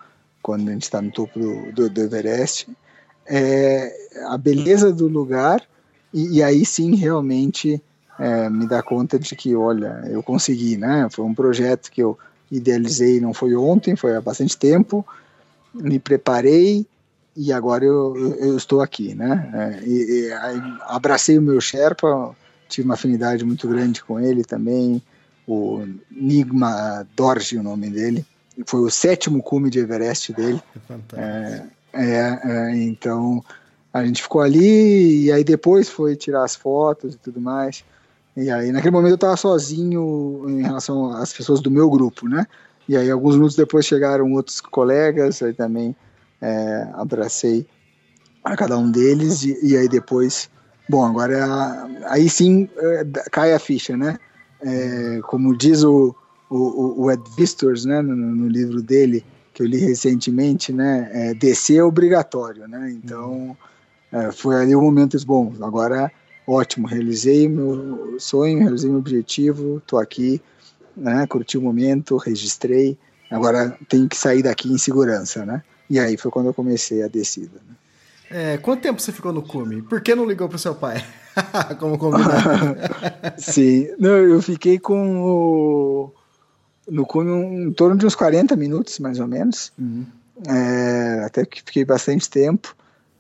quando a gente está no topo do, do, do Everest, é a beleza do lugar e, e aí sim realmente é, me dá conta de que, olha, eu consegui, né? Foi um projeto que eu idealizei, não foi ontem, foi há bastante tempo, me preparei e agora eu, eu estou aqui, né? É, e, e abracei o meu Sherpa, tive uma afinidade muito grande com ele também, o Nigma Dorje, o nome dele, foi o sétimo cume de Everest dele. É, é, é, então a gente ficou ali e aí depois foi tirar as fotos e tudo mais. E aí naquele momento eu estava sozinho em relação às pessoas do meu grupo, né? E aí alguns minutos depois chegaram outros colegas, aí também é, abracei a cada um deles e, e aí depois, bom, agora é aí sim é, cai a ficha, né? É, como diz o, o, o Ed Vistors, né, no, no, livro dele que eu li recentemente, né, é, descer é obrigatório, né? Então é, foi ali o momento bom. Agora ótimo, realizei meu sonho, realizei meu objetivo, estou aqui, né, curti o momento, registrei, agora tenho que sair daqui em segurança, né? E aí foi quando eu comecei a descida. Né? É, quanto tempo você ficou no cume? Por que não ligou para o seu pai? Como combinado. Sim, não, eu fiquei com o no cume um, em torno de uns 40 minutos, mais ou menos. Uhum. É, até que fiquei bastante tempo.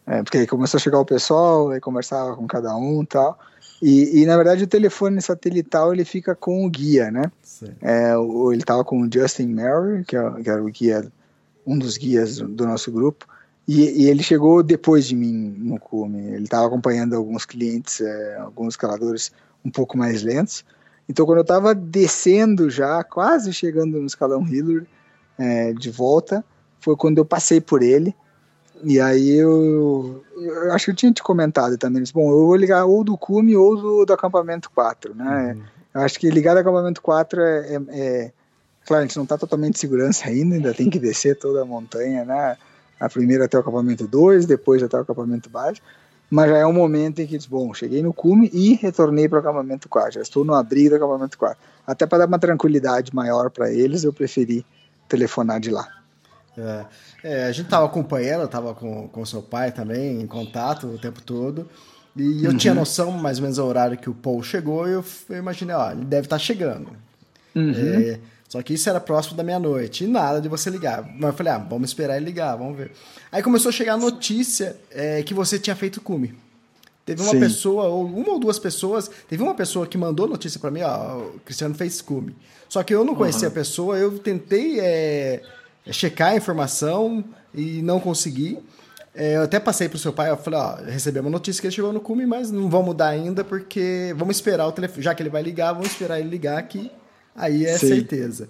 É, porque aí começou a chegar o pessoal, aí conversava com cada um e tal. E, e, na verdade o telefone satelital ele fica com o guia, né? É, ele estava com o Justin Mary, que, é, que, era o guia, um dos guias do, do nosso grupo, e, e, ele chegou depois de mim no cume. Ele estava acompanhando alguns clientes, é, alguns escaladores um pouco mais lentos. Então quando eu estava descendo já, quase chegando no escalão Hillary, é, de volta, foi quando eu passei por ele e aí eu, eu acho que eu tinha te comentado também. Bom, eu vou ligar ou do cume ou do, do acampamento 4, né? Uhum. Eu acho que ligar do acampamento 4 é, é, é claro, a gente não está totalmente de segurança ainda, ainda tem que descer toda a montanha, né? A primeira até o acampamento 2, depois até o acampamento base, mas já é um momento em que diz, bom, cheguei no cume e retornei para o acampamento 4, já estou no abrigo do acampamento 4. Até para dar uma tranquilidade maior para eles, eu preferi telefonar de lá. É, é, a gente tava acompanhando, tava com, com seu pai também, em contato o tempo todo. E eu uhum. tinha noção, mais ou menos, o horário que o Paul chegou, e eu, eu imaginei, ó, ele deve estar tá chegando. Uhum. É, só que isso era próximo da meia-noite, e nada de você ligar. Mas eu falei, ah, vamos esperar ele ligar, vamos ver. Aí começou a chegar a notícia é, que você tinha feito cume. Teve uma Sim. pessoa, ou uma ou duas pessoas, teve uma pessoa que mandou notícia para mim, ó, o Cristiano fez cume. Só que eu não conhecia uhum. a pessoa, eu tentei é, é checar a informação e não consegui. É, eu até passei pro seu pai, eu falei, ó, recebemos a notícia que ele chegou no cume, mas não vamos mudar ainda porque vamos esperar o telefone, já que ele vai ligar, vamos esperar ele ligar aqui, aí é Sim. certeza.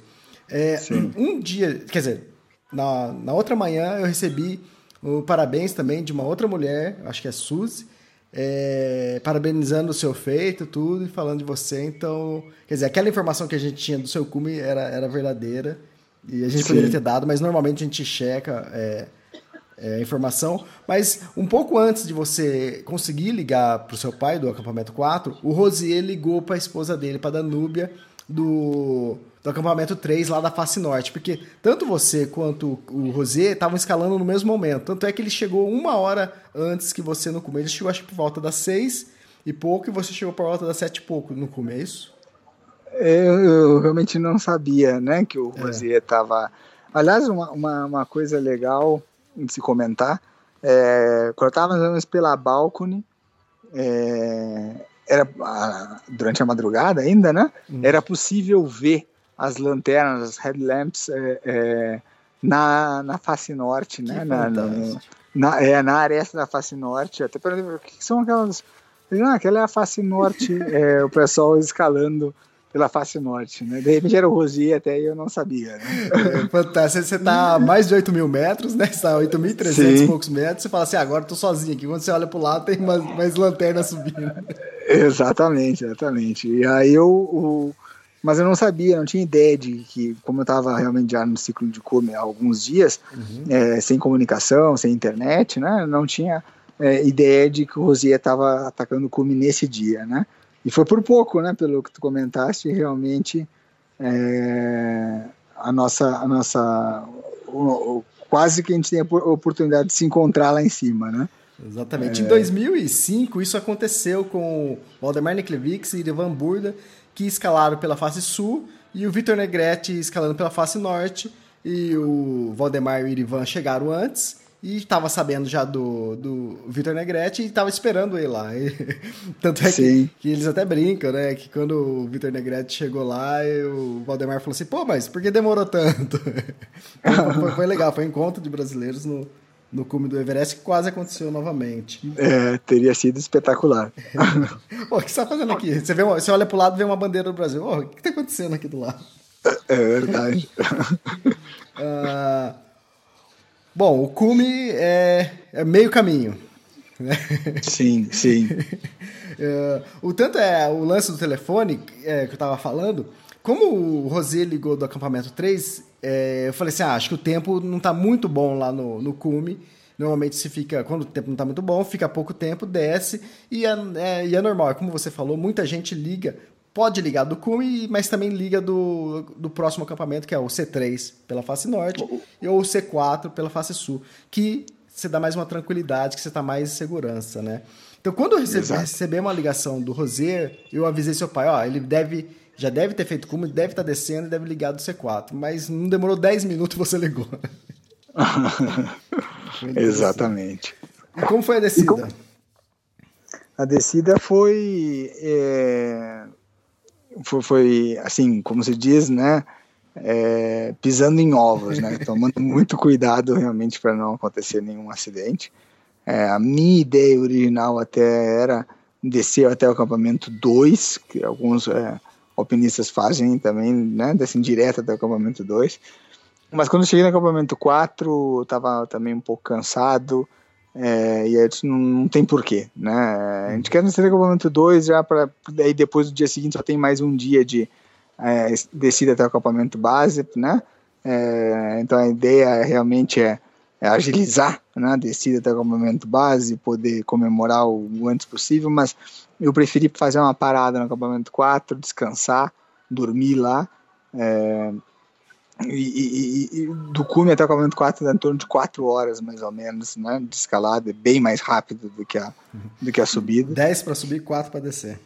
É, um, dia, quer dizer, na, na outra manhã eu recebi o parabéns também de uma outra mulher, acho que é Suzy, é, parabenizando o seu feito, tudo, e falando de você. Então, quer dizer, aquela informação que a gente tinha do seu cume era, era verdadeira. E a gente Sim. poderia ter dado, mas normalmente a gente checa é, é, a informação. Mas um pouco antes de você conseguir ligar para o seu pai do acampamento 4, o Rosier ligou para a esposa dele, para Danúbia, do, do acampamento 3 lá da face norte. Porque tanto você quanto o Rosier estavam escalando no mesmo momento. Tanto é que ele chegou uma hora antes que você no começo. Ele chegou acho que por volta das 6 e pouco, e você chegou por volta das 7 e pouco no começo. Eu, eu, realmente não sabia, né, que o é. Rosier estava. Aliás, uma, uma, uma, coisa legal de se comentar, é, quando eu estava pela balcony, é, era durante a madrugada ainda, né? Hum. Era possível ver as lanternas, as headlamps é, é, na, na face norte, né? Na, na, na, é, na aresta da face norte. Até para o que são aquelas. Ah, aquela é a face norte, é, o pessoal escalando pela face norte, né? De repente era o Rosier até eu não sabia, né? É, fantástico. Você está a mais de 8 mil metros, né? Você está a 8.300 e poucos metros, você fala assim, ah, agora estou sozinho aqui. Quando você olha para o lado, tem mais, mais lanternas subindo. Exatamente, exatamente. E aí eu... O... Mas eu não sabia, não tinha ideia de que, como eu estava realmente já no ciclo de come há alguns dias, uhum. é, sem comunicação, sem internet, né? Não tinha é, ideia de que o Rosier estava atacando o cume nesse dia, né? E foi por pouco, né? Pelo que tu comentaste, realmente é, a nossa, a nossa o, o, quase que a gente tem a oportunidade de se encontrar lá em cima, né? Exatamente. É... Em 2005, isso aconteceu com Waldemar Niklevics e Ivan Burda, que escalaram pela face sul, e o Vitor Negretti escalando pela face norte, e o Valdemar e o Irivan chegaram antes, e estava sabendo já do, do Vitor Negretti e estava esperando ele lá. E, tanto é que, que, eles até brincam, né? Que quando o Vitor Negretti chegou lá, o Valdemar falou assim: pô, mas por que demorou tanto? foi, foi, legal, foi um encontro de brasileiros no, no cume do Everest que quase aconteceu novamente. É, teria sido espetacular. pô, o que você está fazendo aqui? Você, vê uma, você olha para o lado e vê uma bandeira do Brasil. Oh, o que está acontecendo aqui do lado? É, é verdade. uh, Bom, o cume é, é meio caminho. Né? Sim, sim. é, o tanto é o lance do telefone é, que eu estava falando. Como o Rosé ligou do acampamento 3, é, eu falei assim: ah, acho que o tempo não está muito bom lá no, no cume. Normalmente se fica, quando o tempo não está muito bom, fica pouco tempo, desce e é, é, e é normal. É como você falou, muita gente liga pode ligar do cume, mas também liga do, do próximo acampamento, que é o C3 pela face norte, e ou o C4 pela face sul, que você dá mais uma tranquilidade, que você está mais em segurança, né? Então, quando eu recebi, recebi uma ligação do Rosier, eu avisei seu pai, ó, ele deve, já deve ter feito cume, deve estar tá descendo e deve ligar do C4, mas não demorou 10 minutos você ligou. Exatamente. E como foi a descida? A descida foi... É foi, foi assim, como se diz, né? É, pisando em ovos, né? Tomando muito cuidado realmente para não acontecer nenhum acidente. É, a minha ideia original até era descer até o acampamento 2, que alguns é, alpinistas fazem também, né? Descem direto até o acampamento 2. Mas quando cheguei no acampamento 4, estava também um pouco cansado, é, e aí não, não tem porquê, né? A gente quer no acampamento 2 já para aí depois do dia seguinte só tem mais um dia de é, descida até o acampamento base, né? É, então a ideia realmente é, é, agilizar né, descida até o acampamento base, poder comemorar o, o antes possível, mas eu preferi fazer uma parada no acampamento 4, descansar, dormir lá. E, e, e, do cume até o acampamento 4 dá em torno de 4 horas, mais ou menos, né, de escalada, é bem mais rápido do que a, do que a subida. 10 para subir, 4 para descer.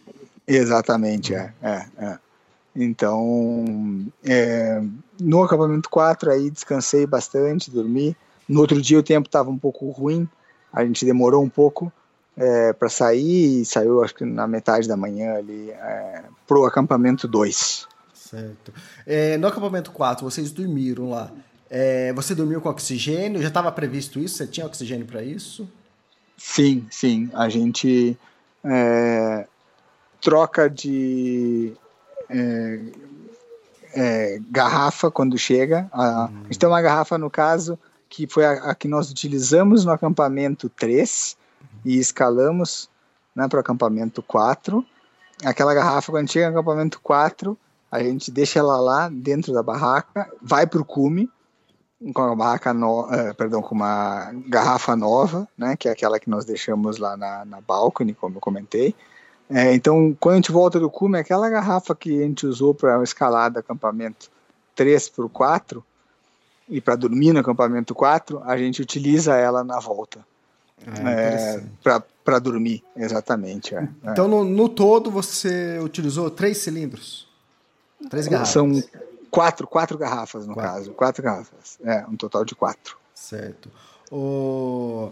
Exatamente, é, é, é. Então, é, no acampamento 4 aí descansei bastante, dormi. No outro dia o tempo estava um pouco ruim, a gente demorou um pouco é, para sair e saiu acho que na metade da manhã ali é, pro acampamento 2. Certo. É, no acampamento 4, vocês dormiram lá. É, você dormiu com oxigênio? Já estava previsto isso? Você tinha oxigênio para isso? Sim, sim. A gente é, troca de é, é, garrafa quando chega. A, hum. a, gente tem uma garrafa, no caso, que foi a, a que nós utilizamos no acampamento 3 e escalamos né, para o acampamento 4. Aquela garrafa, quando chega no acampamento 4, a gente deixa ela lá dentro da barraca, vai para o cume com uma barraca no, uh, perdão, com uma garrafa nova, né, que é aquela que nós deixamos lá na, na balcony, como eu comentei. É, então, quando a gente volta do cume, aquela garrafa que a gente usou para escalar do acampamento 3 para o 4 e para dormir no acampamento 4, a gente utiliza ela na volta. Ah, é, para dormir, exatamente. É, é. então, no, no todo, você utilizou três cilindros? Três garrafas. São quatro, quatro garrafas no quatro. caso. Quatro garrafas. É, um total de quatro. Certo. O...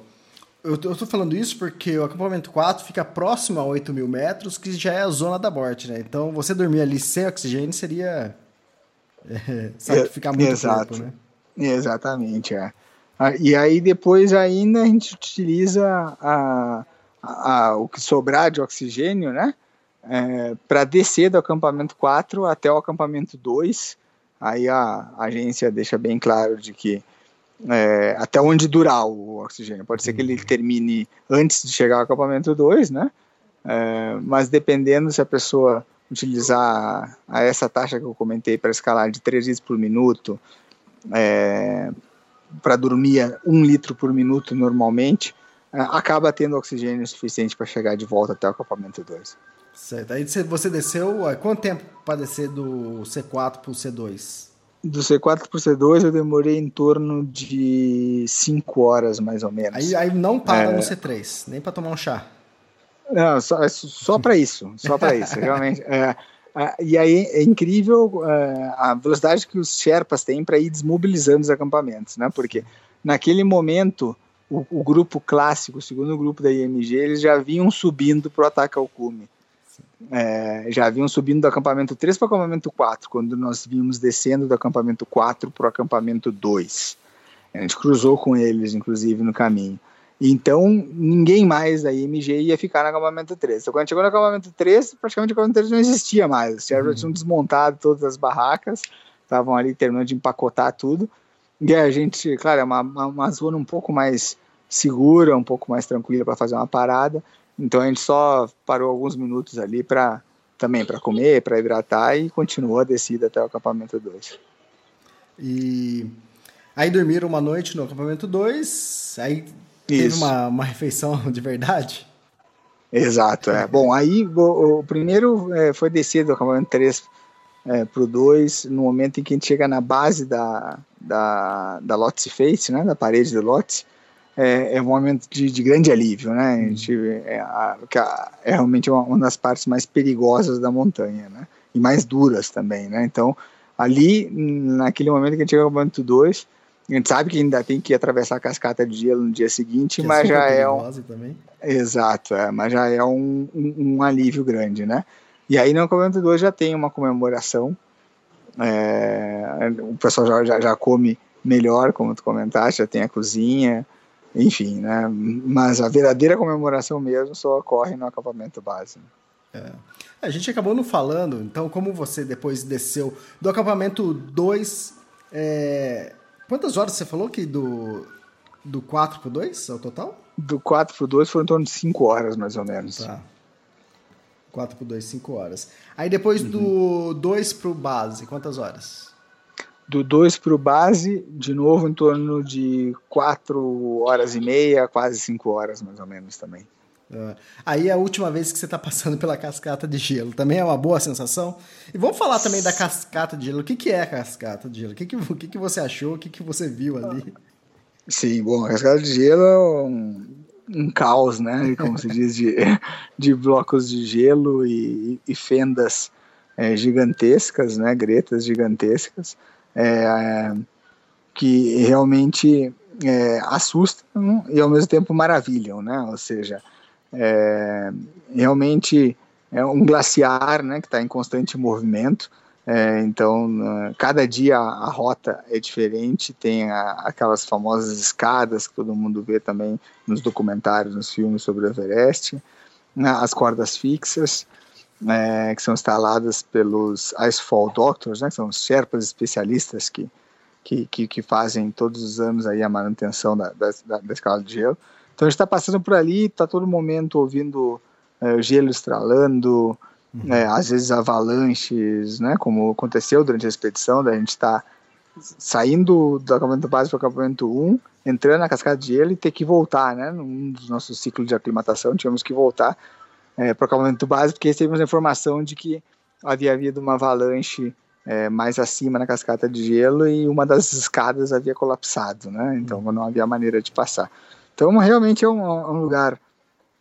Eu estou falando isso porque o acampamento 4 fica próximo a 8 mil metros, que já é a zona da morte, né? Então, você dormir ali sem oxigênio seria é, sacrificar muito Exato. corpo, né? Exatamente, é. Ah, e aí depois ainda a gente utiliza a, a, a, o que sobrar de oxigênio, né? É, para descer do acampamento 4 até o acampamento 2. Aí a, agência deixa bem claro de que é, até onde durar o oxigênio. Pode ser que ele termine antes de chegar ao acampamento 2, né? É, mas dependendo se a pessoa utilizar a essa taxa que eu comentei para escalar de 3 litros por minuto, é, para dormir um litro por minuto normalmente, é, acaba tendo oxigênio suficiente para chegar de volta até o acampamento 2. Certo. Aí você desceu. Quanto tempo para descer do C4 para o C2? Do C4 pro C2 eu demorei em torno de 5 horas, mais ou menos. Aí, aí não para é... no C3, nem para tomar um chá. Não, só, é só para isso, só para isso, realmente. É, e aí é incrível é, a velocidade que os Sherpas têm para ir desmobilizando os acampamentos, né? Porque naquele momento o, o, grupo clássico, o segundo grupo da IMG, eles já vinham subindo para o ataque ao cume. É, já vinham subindo do acampamento 3 para o acampamento 4, quando nós vínhamos descendo do acampamento 4 para o acampamento 2. A gente cruzou com eles, inclusive, no caminho. Então, ninguém mais da IMG ia ficar no acampamento 3. Então, quando chegou no acampamento 3, praticamente o acampamento 3 não existia mais. Os já uhum. tinham desmontado todas as barracas, estavam ali terminando de empacotar tudo. E a gente, claro, é uma, uma zona um pouco mais segura, um pouco mais tranquila para fazer uma parada. Então, a gente só parou alguns minutos ali para também para comer, para hidratar e continuou a descida até o acampamento 2. E aí dormiram uma noite no acampamento 2, aí Teve uma, uma refeição de verdade? Exato, é. Bom, aí o, o primeiro é, foi descer do acampamento 3 é, para o 2, no momento em que a gente chega na base da, da, da Lotse Face, né, da parede do Lotse, é, é um momento de, de, grande alívio, né? A gente, é, a, é realmente uma, uma, das partes mais perigosas da montanha, né? E mais duras também, né? Então, ali, naquele momento que a gente chega ao acampamento 2, a gente sabe que ainda tem que atravessar a cascata de gelo no dia seguinte, que é mas já é um. Também. Exato, é, mas já é um, um, um, alívio grande, né? E aí no acampamento 2 já tem uma comemoração. É, o pessoal já, já, já, come melhor, como tu comentaste, já tem a cozinha, enfim, né? Mas a verdadeira comemoração mesmo só ocorre no acampamento base. É. A gente acabou não falando, então, como você depois desceu do acampamento 2, é, Quantas horas você falou que do, do 4 pro 2 é o total? Do 4 pro 2 foram em torno de 5 horas, mais ou menos. Tá. 4 pro 2, 5 horas. Aí depois uhum. do 2 pro base, quantas horas? Do 2 pro base, de novo em torno de 4 horas e meia, quase 5 horas, mais ou menos também. Uh, aí é a última vez que você está passando pela cascata de gelo. Também é uma boa sensação. E vamos falar também da cascata de gelo. O que, que é a cascata de gelo? O que, que, o que, que você achou? O que, que você viu ali? Sim, bom, a cascata de gelo é um, um caos, né? Como se diz, de, de blocos de gelo e, e fendas é, gigantescas, né? Gretas gigantescas, é, que realmente é, assustam e ao mesmo tempo maravilham, né? Ou seja, é, realmente é um glaciar né, que está em constante movimento. É, então, cada dia a, rota é diferente, tem a, aquelas famosas escadas que todo mundo vê também nos documentários, nos filmes sobre o Everest, né, as cordas fixas, é, que são instaladas pelos Icefall Doctors, né, que são os Sherpas especialistas que, que, que, que, fazem todos os anos aí a manutenção da, da, da escala de gelo. Então a gente está passando por ali, está todo momento ouvindo é, gelo estralando, uhum. é, às vezes avalanches, né, como aconteceu durante a expedição, da gente estar tá saindo do acampamento base para o acampamento 1, entrando na cascata de gelo e ter que voltar, né, num dos nossos ciclos de aclimatação, tínhamos que voltar é, para o acampamento base, porque recebemos a informação de que havia havido uma avalanche é, mais acima na cascata de gelo e uma das escadas havia colapsado, né? Então não havia maneira de passar. Então, realmente é um, é um lugar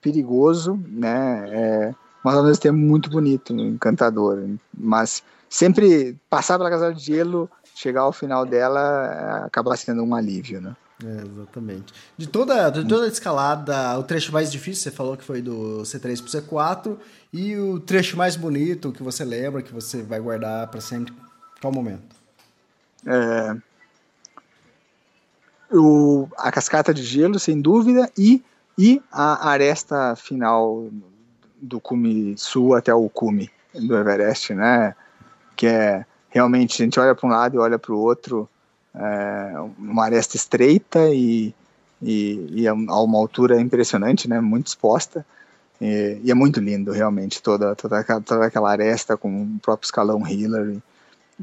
perigoso, né? É, mas ao mesmo tempo muito bonito, encantador. Mas sempre passar pela casa de gelo, chegar ao final dela, é, acaba sendo um alívio, né? É, exatamente. De toda, de toda a escalada, o trecho mais difícil, você falou que foi do C3 pro C4, e o trecho mais bonito que você lembra, que você vai guardar para sempre, qual momento? É, o, a cascata de gelo, sem dúvida, e, e a aresta final do cume sul até o cume do Everest, né? Que é realmente a gente olha para um lado e olha para o outro, é, uma aresta estreita e, e, e, a uma altura impressionante, né? Muito exposta. E, e, é muito lindo, realmente, toda, toda, toda aquela aresta com o próprio escalão Hillary.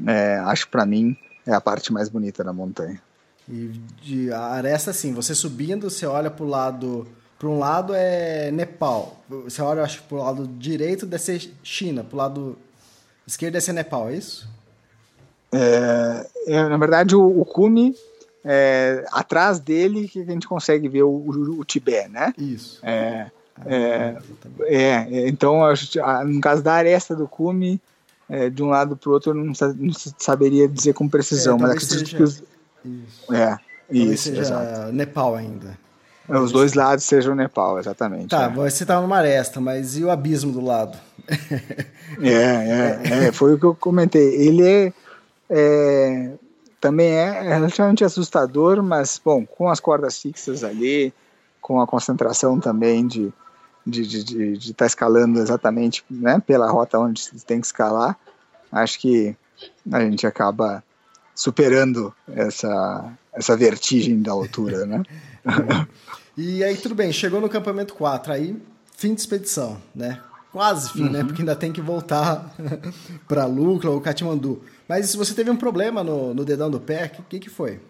É, acho para mim é a parte mais bonita da montanha. E de a aresta assim, você subindo, você olha lado, para um lado é Nepal. Você olha acho para o lado direito deve ser China, o lado esquerdo deve ser Nepal, é isso? É, é, na verdade, o, o cume, é, atrás dele, que a gente consegue ver o, o, o Tibete, né? Isso. É, é, é, então, no caso da aresta do cume, é, de um lado para o outro, eu não, não, saberia dizer com precisão, mas acredito seja... que os. Isso. É, talvez isso, seja exato. Nepal ainda. É, os dois lados sejam Nepal, exatamente. Tá, é. você estava numa aresta, mas e o abismo do lado? é, é, é, foi o que eu comentei. Ele é, é, também é relativamente assustador, mas, bom, com as cordas fixas ali, com a concentração também de de estar de, de, tá escalando exatamente né, pela rota onde tem que escalar, acho que a gente acaba superando essa, essa vertigem da altura, né? e aí, tudo bem, chegou no acampamento 4, aí fim de expedição, né? Quase fim, né? uhum. né? Porque ainda tem que voltar para Lucla ou Katmandu. Mas se você teve um problema no, no dedão do pé, o que, que foi?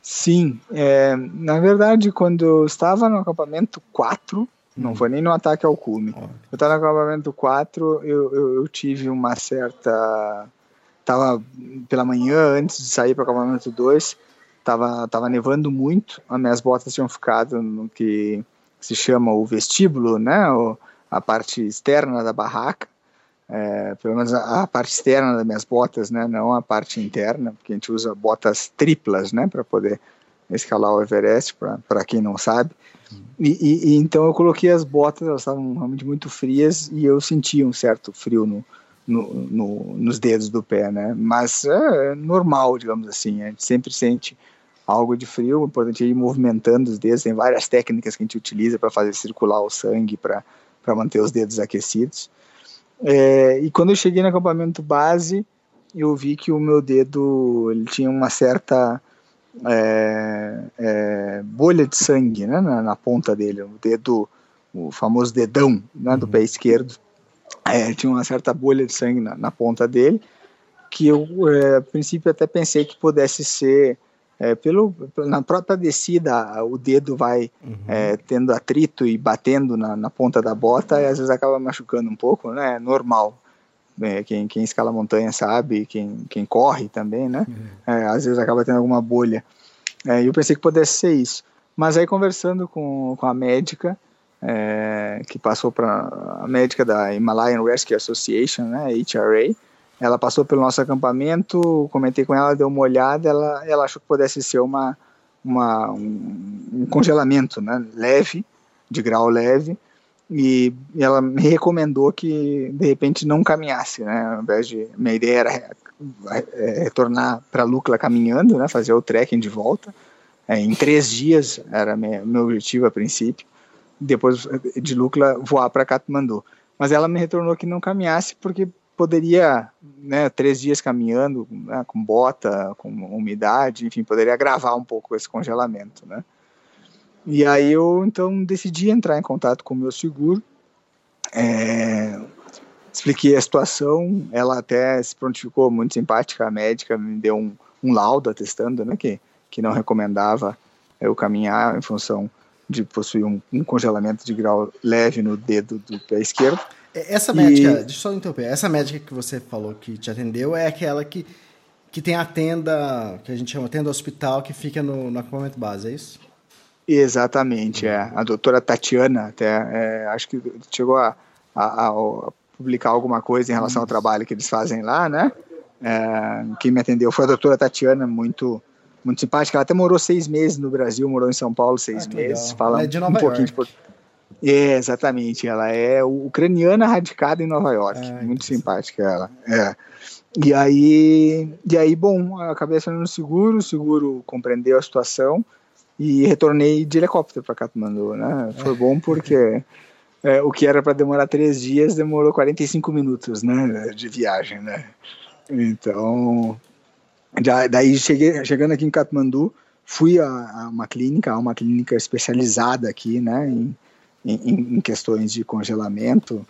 Sim, é, na verdade, quando eu estava no acampamento 4, não uhum. foi nem no ataque ao cume. Eu estava no acampamento 4, eu, eu, eu, tive uma certa. Tava pela manhã, antes de sair para o acampamento 2, tava, tava nevando muito, as minhas botas tinham ficado no que se chama o vestíbulo, né? A parte externa da barraca, é, pelo menos a, a, parte externa das minhas botas, né, não a parte interna, porque a gente usa botas triplas, né, para poder escalar o Everest, para quem não sabe. E, e, então eu coloquei as botas, elas estavam realmente muito frias e eu sentia um certo frio no, no, no, nos dedos do pé, né? Mas é normal, digamos assim, a gente sempre sente algo de frio, o importante é ir movimentando os dedos, tem várias técnicas que a gente utiliza para fazer circular o sangue, para manter os dedos aquecidos. É, e quando eu cheguei no acampamento base, eu vi que o meu dedo ele tinha uma certa é, é, bolha de sangue né, na, na, ponta dele, o dedo, o famoso dedão né, do uhum. pé esquerdo, é, tinha uma certa bolha de sangue na, na ponta dele, que eu, é, a princípio, até pensei que pudesse ser é, pelo, na própria descida, o dedo vai uhum. é, tendo atrito e batendo na, na, ponta da bota e às vezes acaba machucando um pouco, né? É normal. É, quem, quem escala montanha sabe, quem, quem corre também, né? Uhum. É, às vezes acaba tendo alguma bolha. É, eu pensei que pudesse ser isso. Mas aí conversando com, com a médica, é, que passou para a médica da Himalayan Rescue Association, né, HRA, ela passou pelo nosso acampamento, comentei com ela, deu uma olhada, ela, ela achou que pudesse ser uma, uma um, um, congelamento né, leve, de grau leve, e, ela me recomendou que de repente não caminhasse, né, ao invés de, minha ideia era é, retornar para Lucla caminhando, né, fazer o trekking de volta, é, em três dias era meu, meu objetivo a princípio, depois de Lucla voar para Katmandu. Mas ela me retornou que não caminhasse porque poderia, né, três dias caminhando, né, com bota, com umidade, enfim, poderia agravar um pouco esse congelamento, né. E aí eu, então, decidi entrar em contato com o meu seguro, é, expliquei a situação, ela até se prontificou muito simpática, a médica me deu um, um laudo atestando, né, que, que não recomendava eu caminhar em função de possuir um, um congelamento de grau leve no dedo do pé esquerdo. Essa médica, e... deixa eu só interromper, essa médica que você falou que te atendeu é aquela que, que tem a tenda, que a gente chama tenda hospital, que fica no, no acampamento base, é isso? Exatamente, é. A doutora Tatiana, até, é, acho que chegou a, a, a, publicar alguma coisa em relação ao trabalho que eles fazem lá, né? É, quem me atendeu foi a doutora Tatiana, muito muito simpática. Ela até morou seis meses no Brasil, morou em São Paulo seis ah, meses. Legal. Fala é um pouquinho York. de é, exatamente. Ela é ucraniana radicada em Nova York. Ah, Muito simpática ela. É. E aí, e aí, bom, acabei assinando o seguro, o seguro compreendeu a situação e retornei de helicóptero para Katmandu, né? Foi bom porque é, o que era para demorar três dias demorou 45 minutos, né, de viagem, né? Então, já, daí cheguei, chegando aqui em Katmandu, fui a, a uma clínica, a uma clínica especializada aqui, né, em em, em questões de congelamento.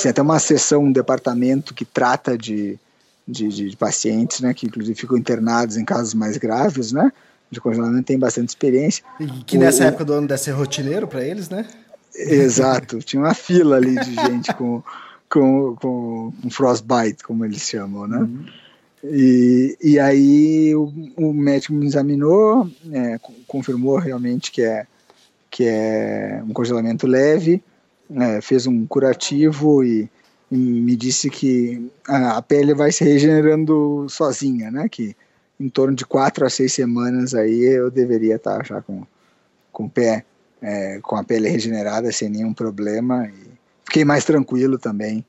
Tem até uma seção, um departamento que trata de, de, de, pacientes, né, que inclusive ficam internados em casos mais graves, né, de congelamento, tem bastante experiência. E que nessa o, época do ano deve ser rotineiro para eles, né? Exato, tinha uma fila ali de gente com, com, com, com frostbite, como eles chamam, né? Uhum. E, e aí o, o médico me examinou, é, confirmou realmente que é, que é um congelamento leve, é, fez um curativo e, e me disse que a, a, pele vai se regenerando sozinha, né? Que em torno de quatro a seis semanas aí eu deveria estar já com, com o pé, é, com a pele regenerada sem nenhum problema. Fiquei mais tranquilo também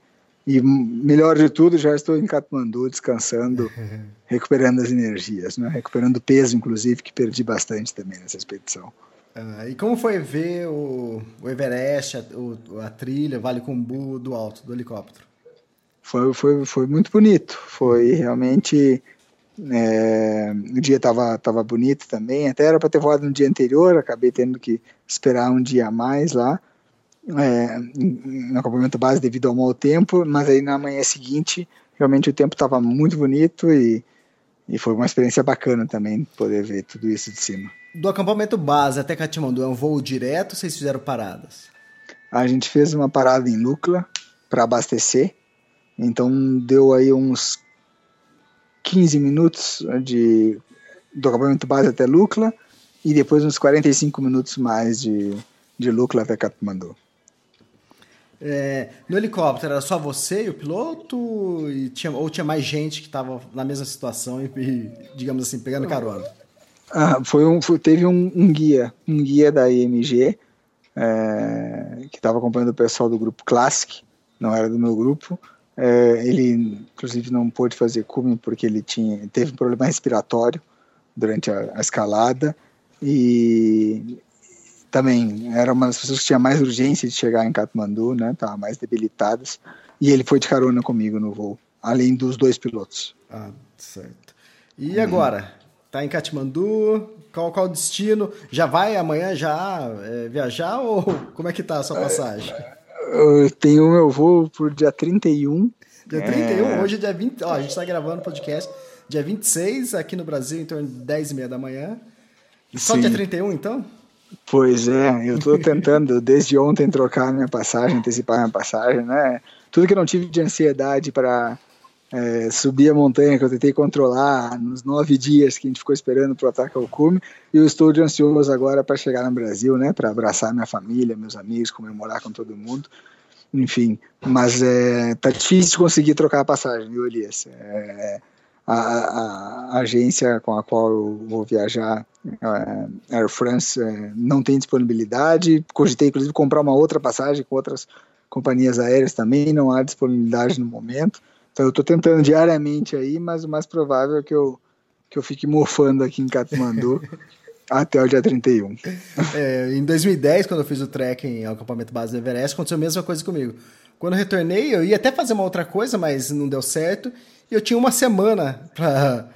e melhor de tudo, já estou em Katmandu descansando, recuperando as energias, né? recuperando peso, inclusive, que perdi bastante também nessa expedição. Ah, e como foi ver o, o Everest, a, o, a trilha, Vale Kumbu do alto, do helicóptero? Foi, foi, foi muito bonito. Foi realmente. É, o dia estava tava bonito também. Até era para ter voado no dia anterior, acabei tendo que esperar um dia a mais lá é, no acampamento base devido ao mau tempo, mas aí na manhã seguinte realmente o tempo estava muito bonito e, e foi uma experiência bacana também poder ver tudo isso de cima. Do acampamento base até Katmandu é um voo direto ou vocês fizeram paradas? A gente fez uma parada em Lukla para abastecer, então deu aí uns 15 minutos de, do acampamento base até Lukla e depois uns 45 minutos mais de, de Lukla até Katmandu. É, no helicóptero era só você e o piloto? E tinha, ou tinha mais gente que estava na mesma situação e, e, digamos assim, pegando carona? Ah, foi um, foi, teve um, um, guia, um guia da IMG é, que estava acompanhando o pessoal do grupo Classic, não era do meu grupo. É, ele, inclusive, não pôde fazer cume porque ele tinha, teve um problema respiratório durante a, a escalada e também era uma das pessoas que tinha mais urgência de chegar em Katmandu, né? Tava mais debilitadas. E ele foi de carona comigo no voo, além dos dois pilotos. Ah, certo. E uhum. agora? Tá em Katmandu? Qual, qual o destino? Já vai amanhã já é, viajar ou como é que tá a sua passagem? Eu tenho meu voo por dia 31. Dia 31? É... Hoje é dia 20. Ó, a gente tá gravando o podcast dia 26, aqui no Brasil, em torno de 10 e meia da manhã. Só Sim. dia 31, então? Pois é, eu estou tentando desde ontem trocar minha passagem, antecipar minha passagem, né? Tudo que eu não tive de ansiedade para é, subir a montanha, que eu tentei controlar nos nove dias que a gente ficou esperando para o ataque ao cume, e eu estou de ansioso agora para chegar no Brasil, né? Para abraçar minha família, meus amigos, comemorar com todo mundo, enfim. Mas é, tá difícil conseguir trocar a passagem, viu, Elias? É, a, a, a, agência com a qual eu vou viajar, a Air France, é, não tem disponibilidade. Cogitei, inclusive, comprar uma outra passagem com outras companhias aéreas também, não há disponibilidade no momento. Então, eu estou tentando diariamente aí, mas o mais provável é que eu, que eu fique mofando aqui em Katmandu até o dia 31. É, em 2010, quando eu fiz o trekking ao acampamento base do Everest, aconteceu a mesma coisa comigo. Quando eu retornei, eu ia até fazer uma outra coisa, mas não deu certo. E eu tinha uma semana para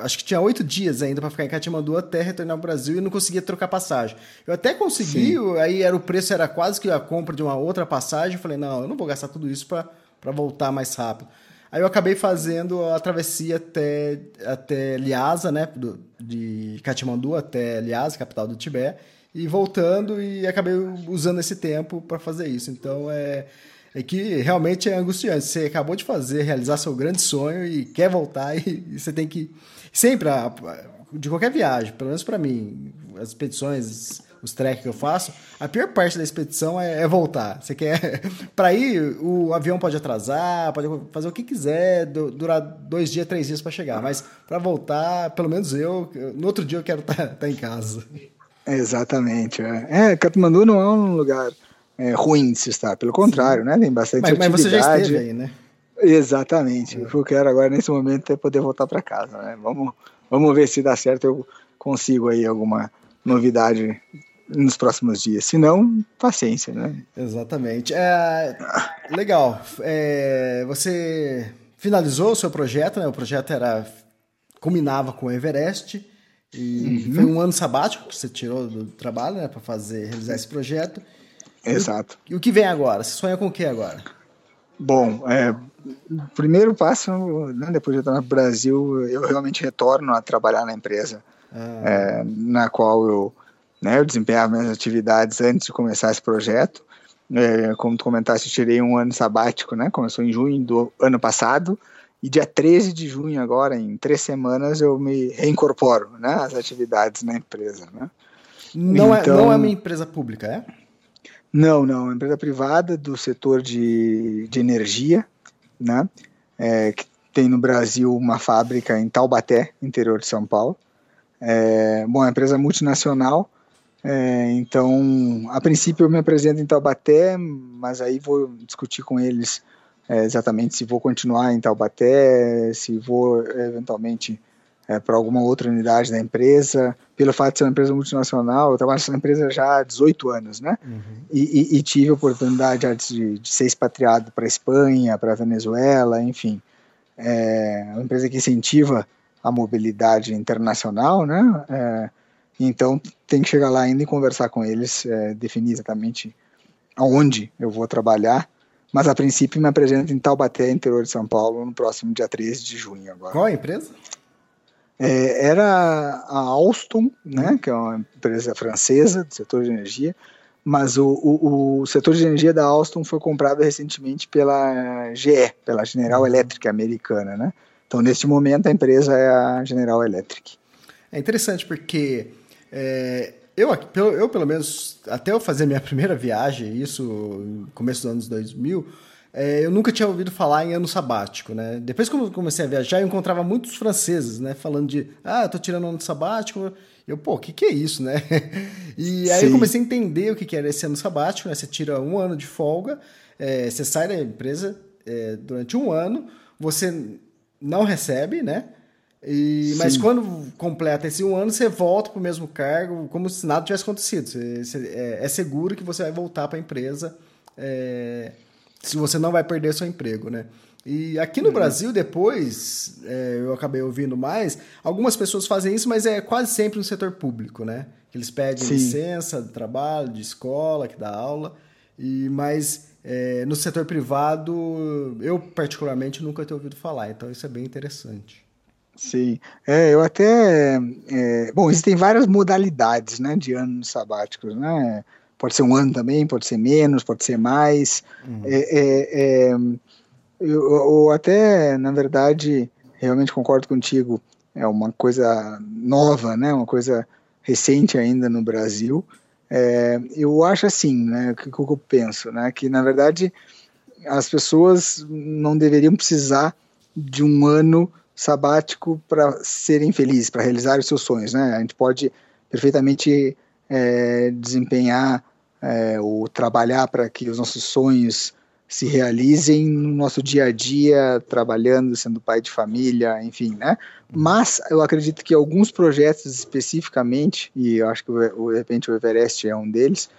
acho que tinha oito dias ainda para ficar em Katmandu até retornar ao Brasil e não conseguia trocar passagem. Eu até consegui, Sim. aí era o preço era quase que a compra de uma outra passagem. Eu falei, não, eu não vou gastar tudo isso para voltar mais rápido. Aí eu acabei fazendo a travessia até, até Lhasa, né, do, de Katmandu até Lhasa, capital do Tibete, e voltando e acabei usando esse tempo para fazer isso. Então é é que realmente é angustiante. Você acabou de fazer, realizar seu grande sonho e quer voltar e, e você tem que sempre de qualquer viagem, pelo menos para mim, as expedições, os treks que eu faço, a pior parte da expedição é, é voltar. Você quer para ir, o avião pode atrasar, pode fazer o que quiser, durar dois dias, três dias para chegar, mas para voltar, pelo menos eu, no outro dia eu quero estar tá, tá em casa. Exatamente. É. é, Katmandu não é um lugar é, ruim de se estar. Pelo contrário, Sim. né? Tem bastante mas, atividade. Mas você já esteve aí, né? Exatamente. É. O que eu quero agora nesse momento é poder voltar para casa. Né? Vamos, vamos ver se dá certo. Eu consigo aí alguma novidade nos próximos dias. Se não, paciência, né? Exatamente. É, legal. É, você finalizou o seu projeto, né? O projeto era combinava com o Everest e uhum. foi um ano sabático que você tirou do trabalho, né, para fazer realizar esse projeto. Exato. E o que vem agora? Você sonha com o que agora? Bom, é, primeiro passo, né, depois de estar no Brasil, eu realmente retorno a trabalhar na empresa ah. é, na qual eu, né, eu desempenhava minhas atividades antes de começar esse projeto. É, como tu comentaste, eu tirei um ano sabático, né? Começou em junho do ano passado e dia 13 de junho, agora, em três semanas, eu me reincorporo né, às atividades na empresa. Né? Não, então, é, não é uma empresa pública, é? Não, não, é empresa privada do setor de, de energia, né? É, que tem no Brasil uma fábrica em Taubaté, interior de São Paulo. É, bom, é empresa multinacional, é, então, a princípio eu me apresento em Taubaté, mas aí vou discutir com eles é, exatamente se vou continuar em Taubaté, se vou eventualmente é, para alguma outra unidade da empresa. Pelo fato de ser uma empresa multinacional, eu trabalho nessa empresa já há 18 anos, né? Uhum. E, e, e, tive a oportunidade de, de ser expatriado para Espanha, para Venezuela, enfim. É uma empresa que incentiva a mobilidade internacional, né? É, então tem que chegar lá ainda e conversar com eles, é, definir exatamente aonde eu vou trabalhar mas a princípio me apresento em Taubaté, interior de São Paulo, no próximo dia 13 de junho agora. Qual a empresa? É, era a Alstom, né, que é uma empresa francesa do setor de energia, mas o, o, o, setor de energia da Alstom foi comprado recentemente pela GE, pela General Electric americana, né? Então, neste momento, a empresa é a General Electric. É interessante porque é, eu, eu, pelo menos, até eu fazer minha primeira viagem, isso no começo dos anos 2000, é, eu nunca tinha ouvido falar em ano sabático, né? Depois que eu comecei a viajar, eu encontrava muitos franceses, né? Falando de, ah, eu tô tirando ano sabático. Eu, pô, o que, que é isso, né? E aí Sim. eu comecei a entender o que, que era esse ano sabático, né? Você tira um ano de folga, é, você sai da empresa é, durante um ano, você não recebe, né? E, mas quando completa esse um ano, você volta para o mesmo cargo, como se nada tivesse acontecido. Você, você, é, é, seguro que você vai voltar para a empresa é, se você não vai perder seu emprego, né? E aqui no uhum. Brasil, depois, é, eu acabei ouvindo mais, algumas pessoas fazem isso, mas é quase sempre no setor público, né? Eles pedem Sim. licença de trabalho, de escola, que dá aula, e mas é, no setor privado, eu particularmente nunca tenho ouvido falar, então isso é bem interessante. Sim, é, eu até. É, bom, existem várias modalidades né, de anos sabáticos, né? Pode ser um ano também, pode ser menos, pode ser mais. Uhum. É, é, é eu, eu, até, na verdade, realmente concordo contigo, é uma coisa nova, né? Uma coisa recente ainda no Brasil. É, eu acho assim, né? O que, que eu penso, né? Que na verdade as pessoas não deveriam precisar de um ano sabático para serem felizes, para realizar os seus sonhos, né? A gente pode perfeitamente é, desempenhar é, trabalhar para que os nossos sonhos se realizem no nosso dia a dia, trabalhando, sendo pai de família, enfim, né? Mas eu acredito que alguns projetos especificamente, e eu acho que de repente o Everest é um deles,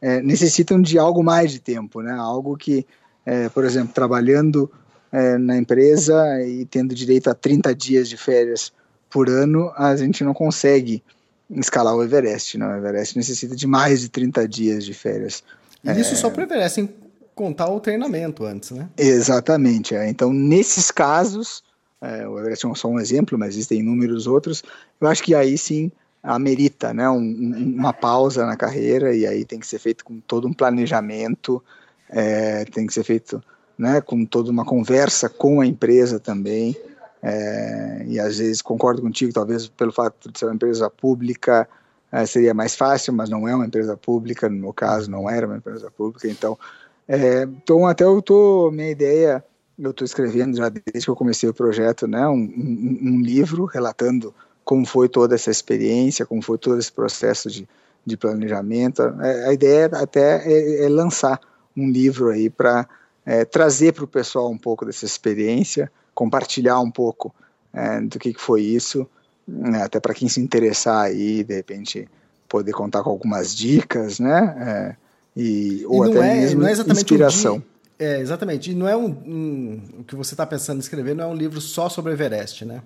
é, necessitam de algo mais de tempo, né? Algo que, é, por exemplo, trabalhando é, na empresa e tendo direito a 30 dias de férias por ano, a gente não consegue escalar o Everest. Não. O Everest necessita de mais de 30 dias de férias. E isso é... só para o Everest, sem contar o treinamento antes, né? Exatamente. É. Então, nesses casos, é, o Everest é só um exemplo, mas existem inúmeros outros, eu acho que aí sim amerita né, um, uma pausa na carreira e aí tem que ser feito com todo um planejamento, é, tem que ser feito né, com toda uma conversa com a empresa também. É, e às vezes concordo contigo, talvez pelo fato de ser uma empresa pública é, seria mais fácil, mas não é uma empresa pública, no meu caso não era uma empresa pública, então, é, então até eu tô, minha ideia, eu estou escrevendo já desde que eu comecei o projeto, né, um, um, um, livro relatando como foi toda essa experiência, como foi todo esse processo de, de planejamento, é, a ideia até é, é lançar um livro aí para é, trazer para o pessoal um pouco dessa experiência, compartilhar um pouco é, do que, que foi isso, né, até para quem se interessar aí, de repente, poder contar com algumas dicas, né? É, e, ou e até é, mesmo é inspiração. Um é, exatamente. E não é um, um o que você está pensando em escrever, não é um livro só sobre Everest, né?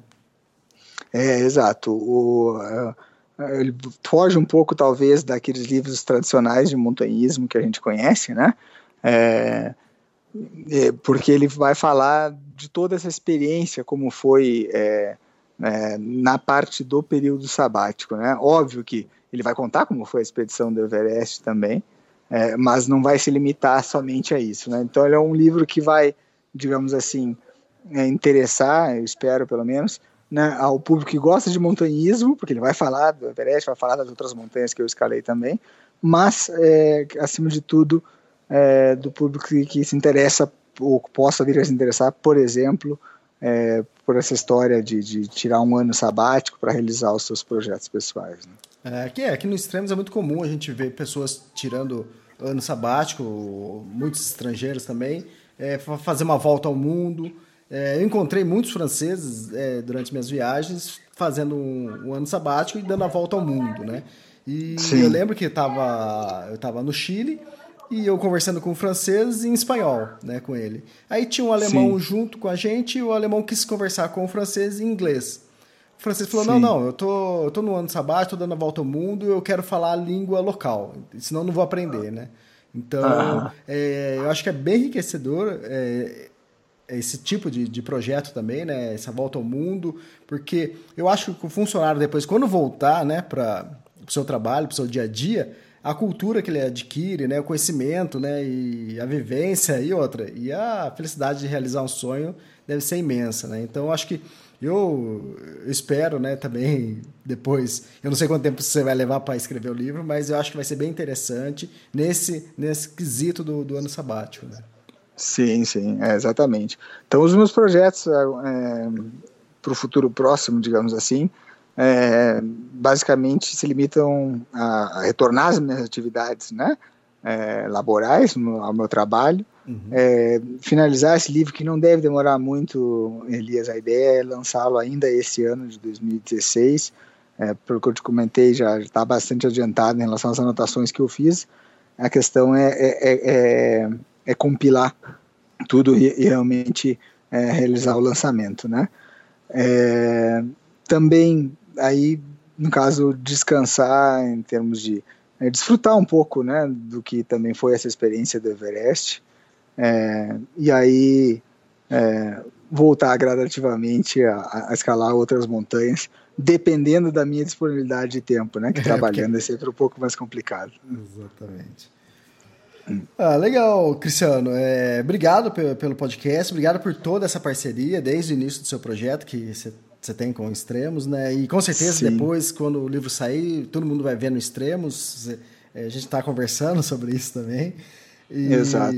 É, exato. O, uh, ele foge um pouco, talvez, daqueles livros tradicionais de montanhismo que a gente conhece, né? É, é, porque ele vai falar de toda essa experiência, como foi é, é, na parte do período sabático. Né? Óbvio que ele vai contar como foi a expedição do Everest também, é, mas não vai se limitar somente a isso. Né? Então, ele é um livro que vai, digamos assim, é, interessar, eu espero pelo menos, né, ao público que gosta de montanhismo, porque ele vai falar do Everest, vai falar das outras montanhas que eu escalei também, mas, é, acima de tudo, é, do público que, que, se interessa ou possa vir a se interessar, por exemplo, é, por essa história de, de, tirar um ano sabático para realizar os seus projetos pessoais. Né? É, aqui, é, aqui no Extremos é muito comum a gente ver pessoas tirando ano sabático, muitos estrangeiros também, é, fazer uma volta ao mundo, é, eu encontrei muitos franceses é, durante minhas viagens fazendo um, um, ano sabático e dando a volta ao mundo, né? E Sim. eu lembro que eu estava no Chile e eu conversando com um francês em espanhol, né, com ele. Aí tinha um alemão Sim. junto com a gente e o alemão quis conversar com o francês em inglês. O francês falou: Sim. Não, não, eu tô, eu tô no ano sabático, tô dando a volta ao mundo, eu quero falar a língua local, senão não vou aprender, né? Então, ah. é, eu acho que é bem enriquecedor. É, esse tipo de, de projeto também, né? Essa volta ao mundo, porque eu acho que o funcionário depois, quando voltar, né, para o seu trabalho, para o seu dia a dia, a cultura que ele adquire, né, o conhecimento, né, e a vivência e outra, e a felicidade de realizar um sonho deve ser imensa, né? Então, acho que eu espero, né, também depois, eu não sei quanto tempo você vai levar para escrever o livro, mas eu acho que vai ser bem interessante nesse nesse quesito do, do ano sabático, né? Sim, sim, é, exatamente. Então, os meus projetos é, é para o futuro próximo, digamos assim, é, basicamente se limitam a, a, retornar às minhas atividades né, é, laborais, no, ao meu trabalho, uhum. É, finalizar esse livro que não deve demorar muito, Elias, a ideia é lançá-lo ainda esse ano de 2016, é, pelo que eu te comentei, já está bastante adiantado em relação às anotações que eu fiz, a questão é, é é compilar tudo e, e realmente é, realizar o lançamento, né? É, também aí no caso descansar em termos de é, desfrutar um pouco, né, do que também foi essa experiência do Everest é, e aí é, voltar gradativamente a, a, escalar outras montanhas, dependendo da minha disponibilidade de tempo, né? Que é, trabalhando porque... é sempre um pouco mais complicado. Exatamente. Ah, legal, Cristiano. É, obrigado pelo, pelo podcast, obrigado por toda essa parceria desde o início do seu projeto que você tem com Extremos, né? E com certeza Sim. depois, quando o livro sair, todo mundo vai ver no Extremos. É, a gente está conversando sobre isso também. E, Exato.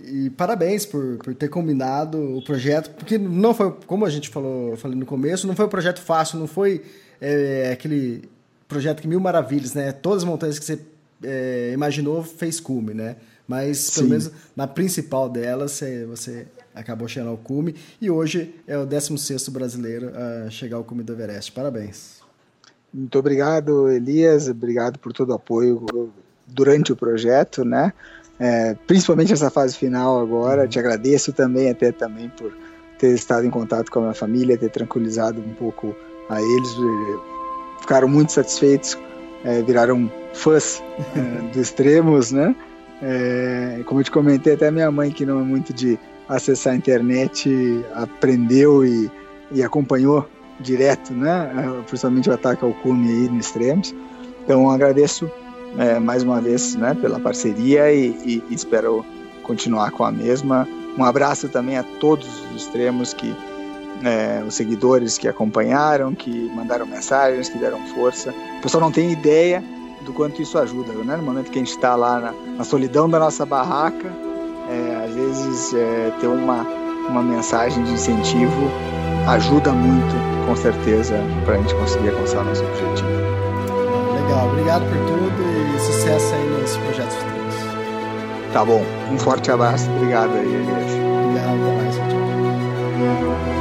E, e parabéns por, por ter combinado o projeto, porque não foi, como a gente falou, falei no começo, não foi um projeto fácil, não foi é, aquele projeto que mil maravilhas, né? Todas as montanhas que você é, imaginou fez cume, né? Mas Sim. pelo menos na principal delas você, você acabou chegando ao cume e hoje é o 16º brasileiro a chegar ao cume do Everest. Parabéns. Muito obrigado, Elias. Obrigado por todo o apoio durante o projeto, né? É, principalmente essa fase final agora. Uhum. Te agradeço também até também por ter estado em contato com a minha família, ter tranquilizado um pouco a eles. Ficaram muito satisfeitos é, viraram fãs é, do Extremos, né? É, como eu te comentei, até minha mãe, que não é muito de acessar a internet, aprendeu e, e acompanhou direto, né? É, principalmente o ataque ao cume aí no Extremos. Então agradeço é, mais uma vez né, pela parceria e, e, espero continuar com a mesma. Um abraço também a todos os extremos que é, os seguidores que acompanharam, que mandaram mensagens, que deram força. O pessoal não tem ideia do quanto isso ajuda, né? No momento que a gente está lá na, na, solidão da nossa barraca, é, às vezes é, ter uma, uma mensagem de incentivo ajuda muito, com certeza, para a gente conseguir alcançar nosso objetivo. Legal, obrigado por tudo e sucesso aí nos projetos futuros. Tá bom, um forte abraço, obrigado aí, Elias. Obrigado, até mais. Tchau.